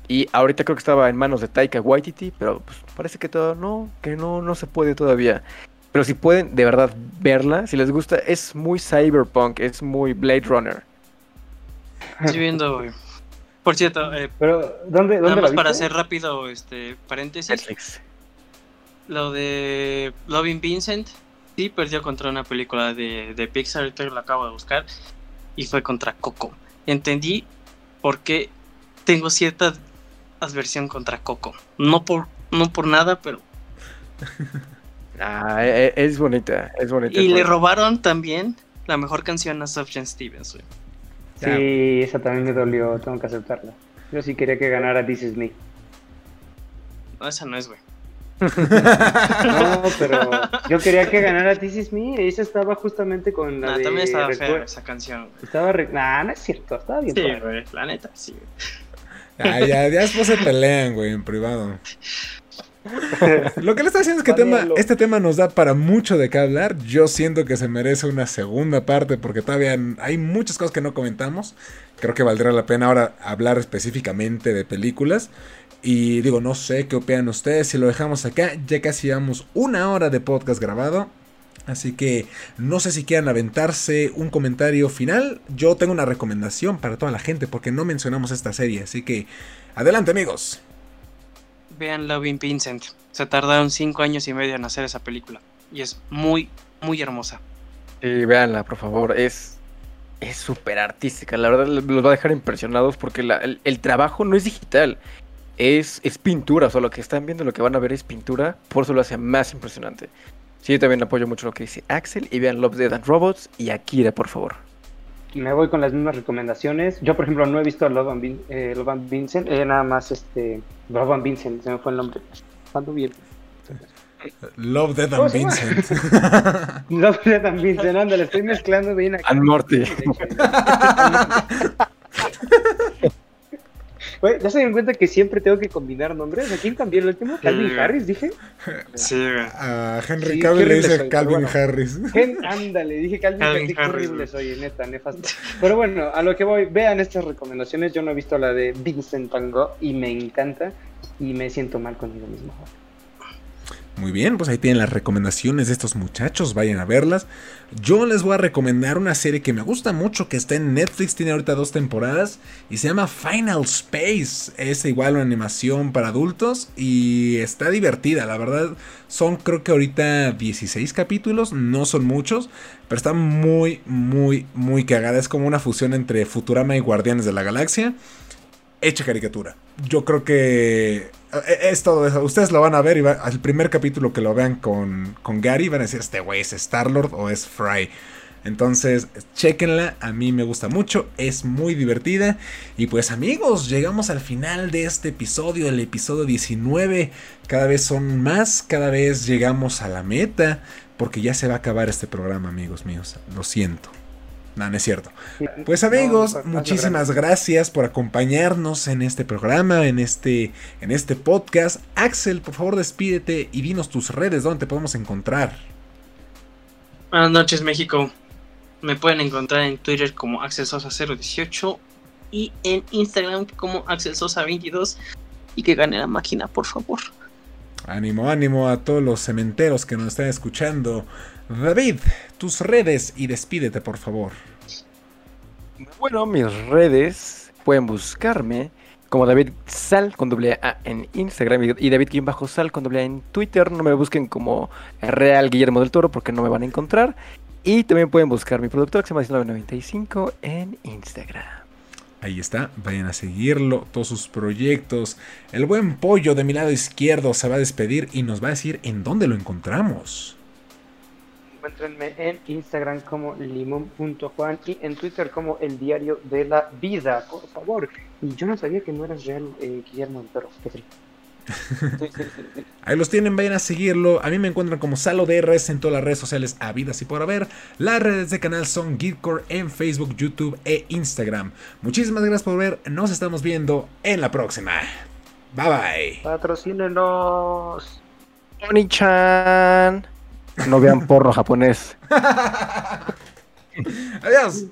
Y ahorita creo que estaba en manos de Taika Waititi, pero pues parece que todo no, que no, no se puede todavía. Pero si pueden de verdad verla, si les gusta, es muy cyberpunk, es muy Blade Runner. Estoy viendo, Por cierto, eh, pero ¿dónde, dónde más para hacer rápido este paréntesis. Lo de Loving Vincent sí perdió contra una película de, de Pixar, ahorita lo acabo de buscar, y fue contra Coco. Entendí por qué tengo cierta adversión contra Coco. No por, no por nada, pero *laughs* Ah, e, e, es bonita, es bonita. Y le robaron también la mejor canción a Sufjan Stevens, Sí, esa también me dolió, tengo que aceptarla. Yo sí quería que ganara This Is Me. No, esa no es, güey. No, pero yo quería que ganara This Is Me. Esa estaba justamente con la. de... también estaba fea esa canción. Estaba. Nah, no es cierto, estaba bien. Sí, güey, la neta, sí. Ya, ya, ya después se pelean, güey, en privado. Lo que le está diciendo es que tema, este tema nos da para mucho de qué hablar. Yo siento que se merece una segunda parte porque todavía hay muchas cosas que no comentamos. Creo que valdrá la pena ahora hablar específicamente de películas. Y digo, no sé qué opinan ustedes si lo dejamos acá. Ya casi llevamos una hora de podcast grabado. Así que no sé si quieran aventarse un comentario final. Yo tengo una recomendación para toda la gente porque no mencionamos esta serie. Así que adelante amigos vean Loving Vincent. Se tardaron cinco años y medio en hacer esa película. Y es muy, muy hermosa. Sí, véanla, por favor. Es es súper artística. La verdad, los va a dejar impresionados porque el, trabajo no es digital. Es, es pintura. O sea, lo que están viendo, lo que van a ver es pintura. Por eso lo hace más impresionante. Sí, yo también apoyo mucho lo que dice Axel. Y vean Love, Dead and Robots y Akira, por favor me voy con las mismas recomendaciones. Yo, por ejemplo, no he visto Love and, eh, Vincent, eh, nada más este, Love and Vincent, se me fue el nombre. Cuando bien. Love Dead and Vincent. *laughs* Love Dead and Vincent, ándale, estoy mezclando bien aquí. And Morty. *laughs* *laughs* Güey, ¿ya se dieron cuenta que siempre tengo que combinar nombres? ¿A quién cambié el último? ¿Calvin Harris, dije? Sí, A Henry Cavill le dice Calvin Harris. ándale, dije Calvin, Harris. Qué horrible soy, neta, nefasto. Pero bueno, a lo que voy, vean estas recomendaciones. Yo no he visto la de Vincent Van Gogh y me encanta. Y me siento mal conmigo mismo. Muy bien, pues ahí tienen las recomendaciones de estos muchachos, vayan a verlas. Yo les voy a recomendar una serie que me gusta mucho, que está en Netflix, tiene ahorita dos temporadas, y se llama Final Space. Es igual una animación para adultos y está divertida, la verdad. Son creo que ahorita 16 capítulos, no son muchos, pero está muy, muy, muy cagada. Es como una fusión entre Futurama y Guardianes de la Galaxia. Hecha caricatura. Yo creo que es todo eso. Ustedes lo van a ver y al primer capítulo que lo vean con, con Gary van a decir, este güey es Star-Lord o es Fry. Entonces, chequenla, a mí me gusta mucho, es muy divertida. Y pues amigos, llegamos al final de este episodio, el episodio 19. Cada vez son más, cada vez llegamos a la meta, porque ya se va a acabar este programa, amigos míos. Lo siento. No, no es cierto. Pues amigos, muchísimas gracias por acompañarnos en este programa, en este, en este podcast. Axel, por favor despídete y dinos tus redes, donde te podemos encontrar. Buenas noches, México. Me pueden encontrar en Twitter como Axel Sosa 018 y en Instagram como Axel Sosa 22 y que gane la máquina, por favor. Ánimo, ánimo a todos los cementeros que nos están escuchando. David, tus redes y despídete, por favor. Bueno, mis redes pueden buscarme como David Sal con doble A en Instagram y David bajo Sal con doble A en Twitter. No me busquen como Real Guillermo del Toro porque no me van a encontrar. Y también pueden buscar mi productor que se llama 1995 en Instagram. Ahí está, vayan a seguirlo, todos sus proyectos. El buen pollo de mi lado izquierdo se va a despedir y nos va a decir en dónde lo encontramos encuéntrenme en Instagram como limón.juan y en Twitter como el diario de la vida, por favor. Y yo no sabía que no eras real, eh, Guillermo pero *laughs* Ahí los tienen, vayan a seguirlo. A mí me encuentran como Salo DRS en todas las redes sociales habidas y por haber. Las redes de canal son Geekcore en Facebook, YouTube e Instagram. Muchísimas gracias por ver. Nos estamos viendo en la próxima. Bye bye. Patrocínenos. Oni-chan. No vean porno japonés. *laughs* Adiós.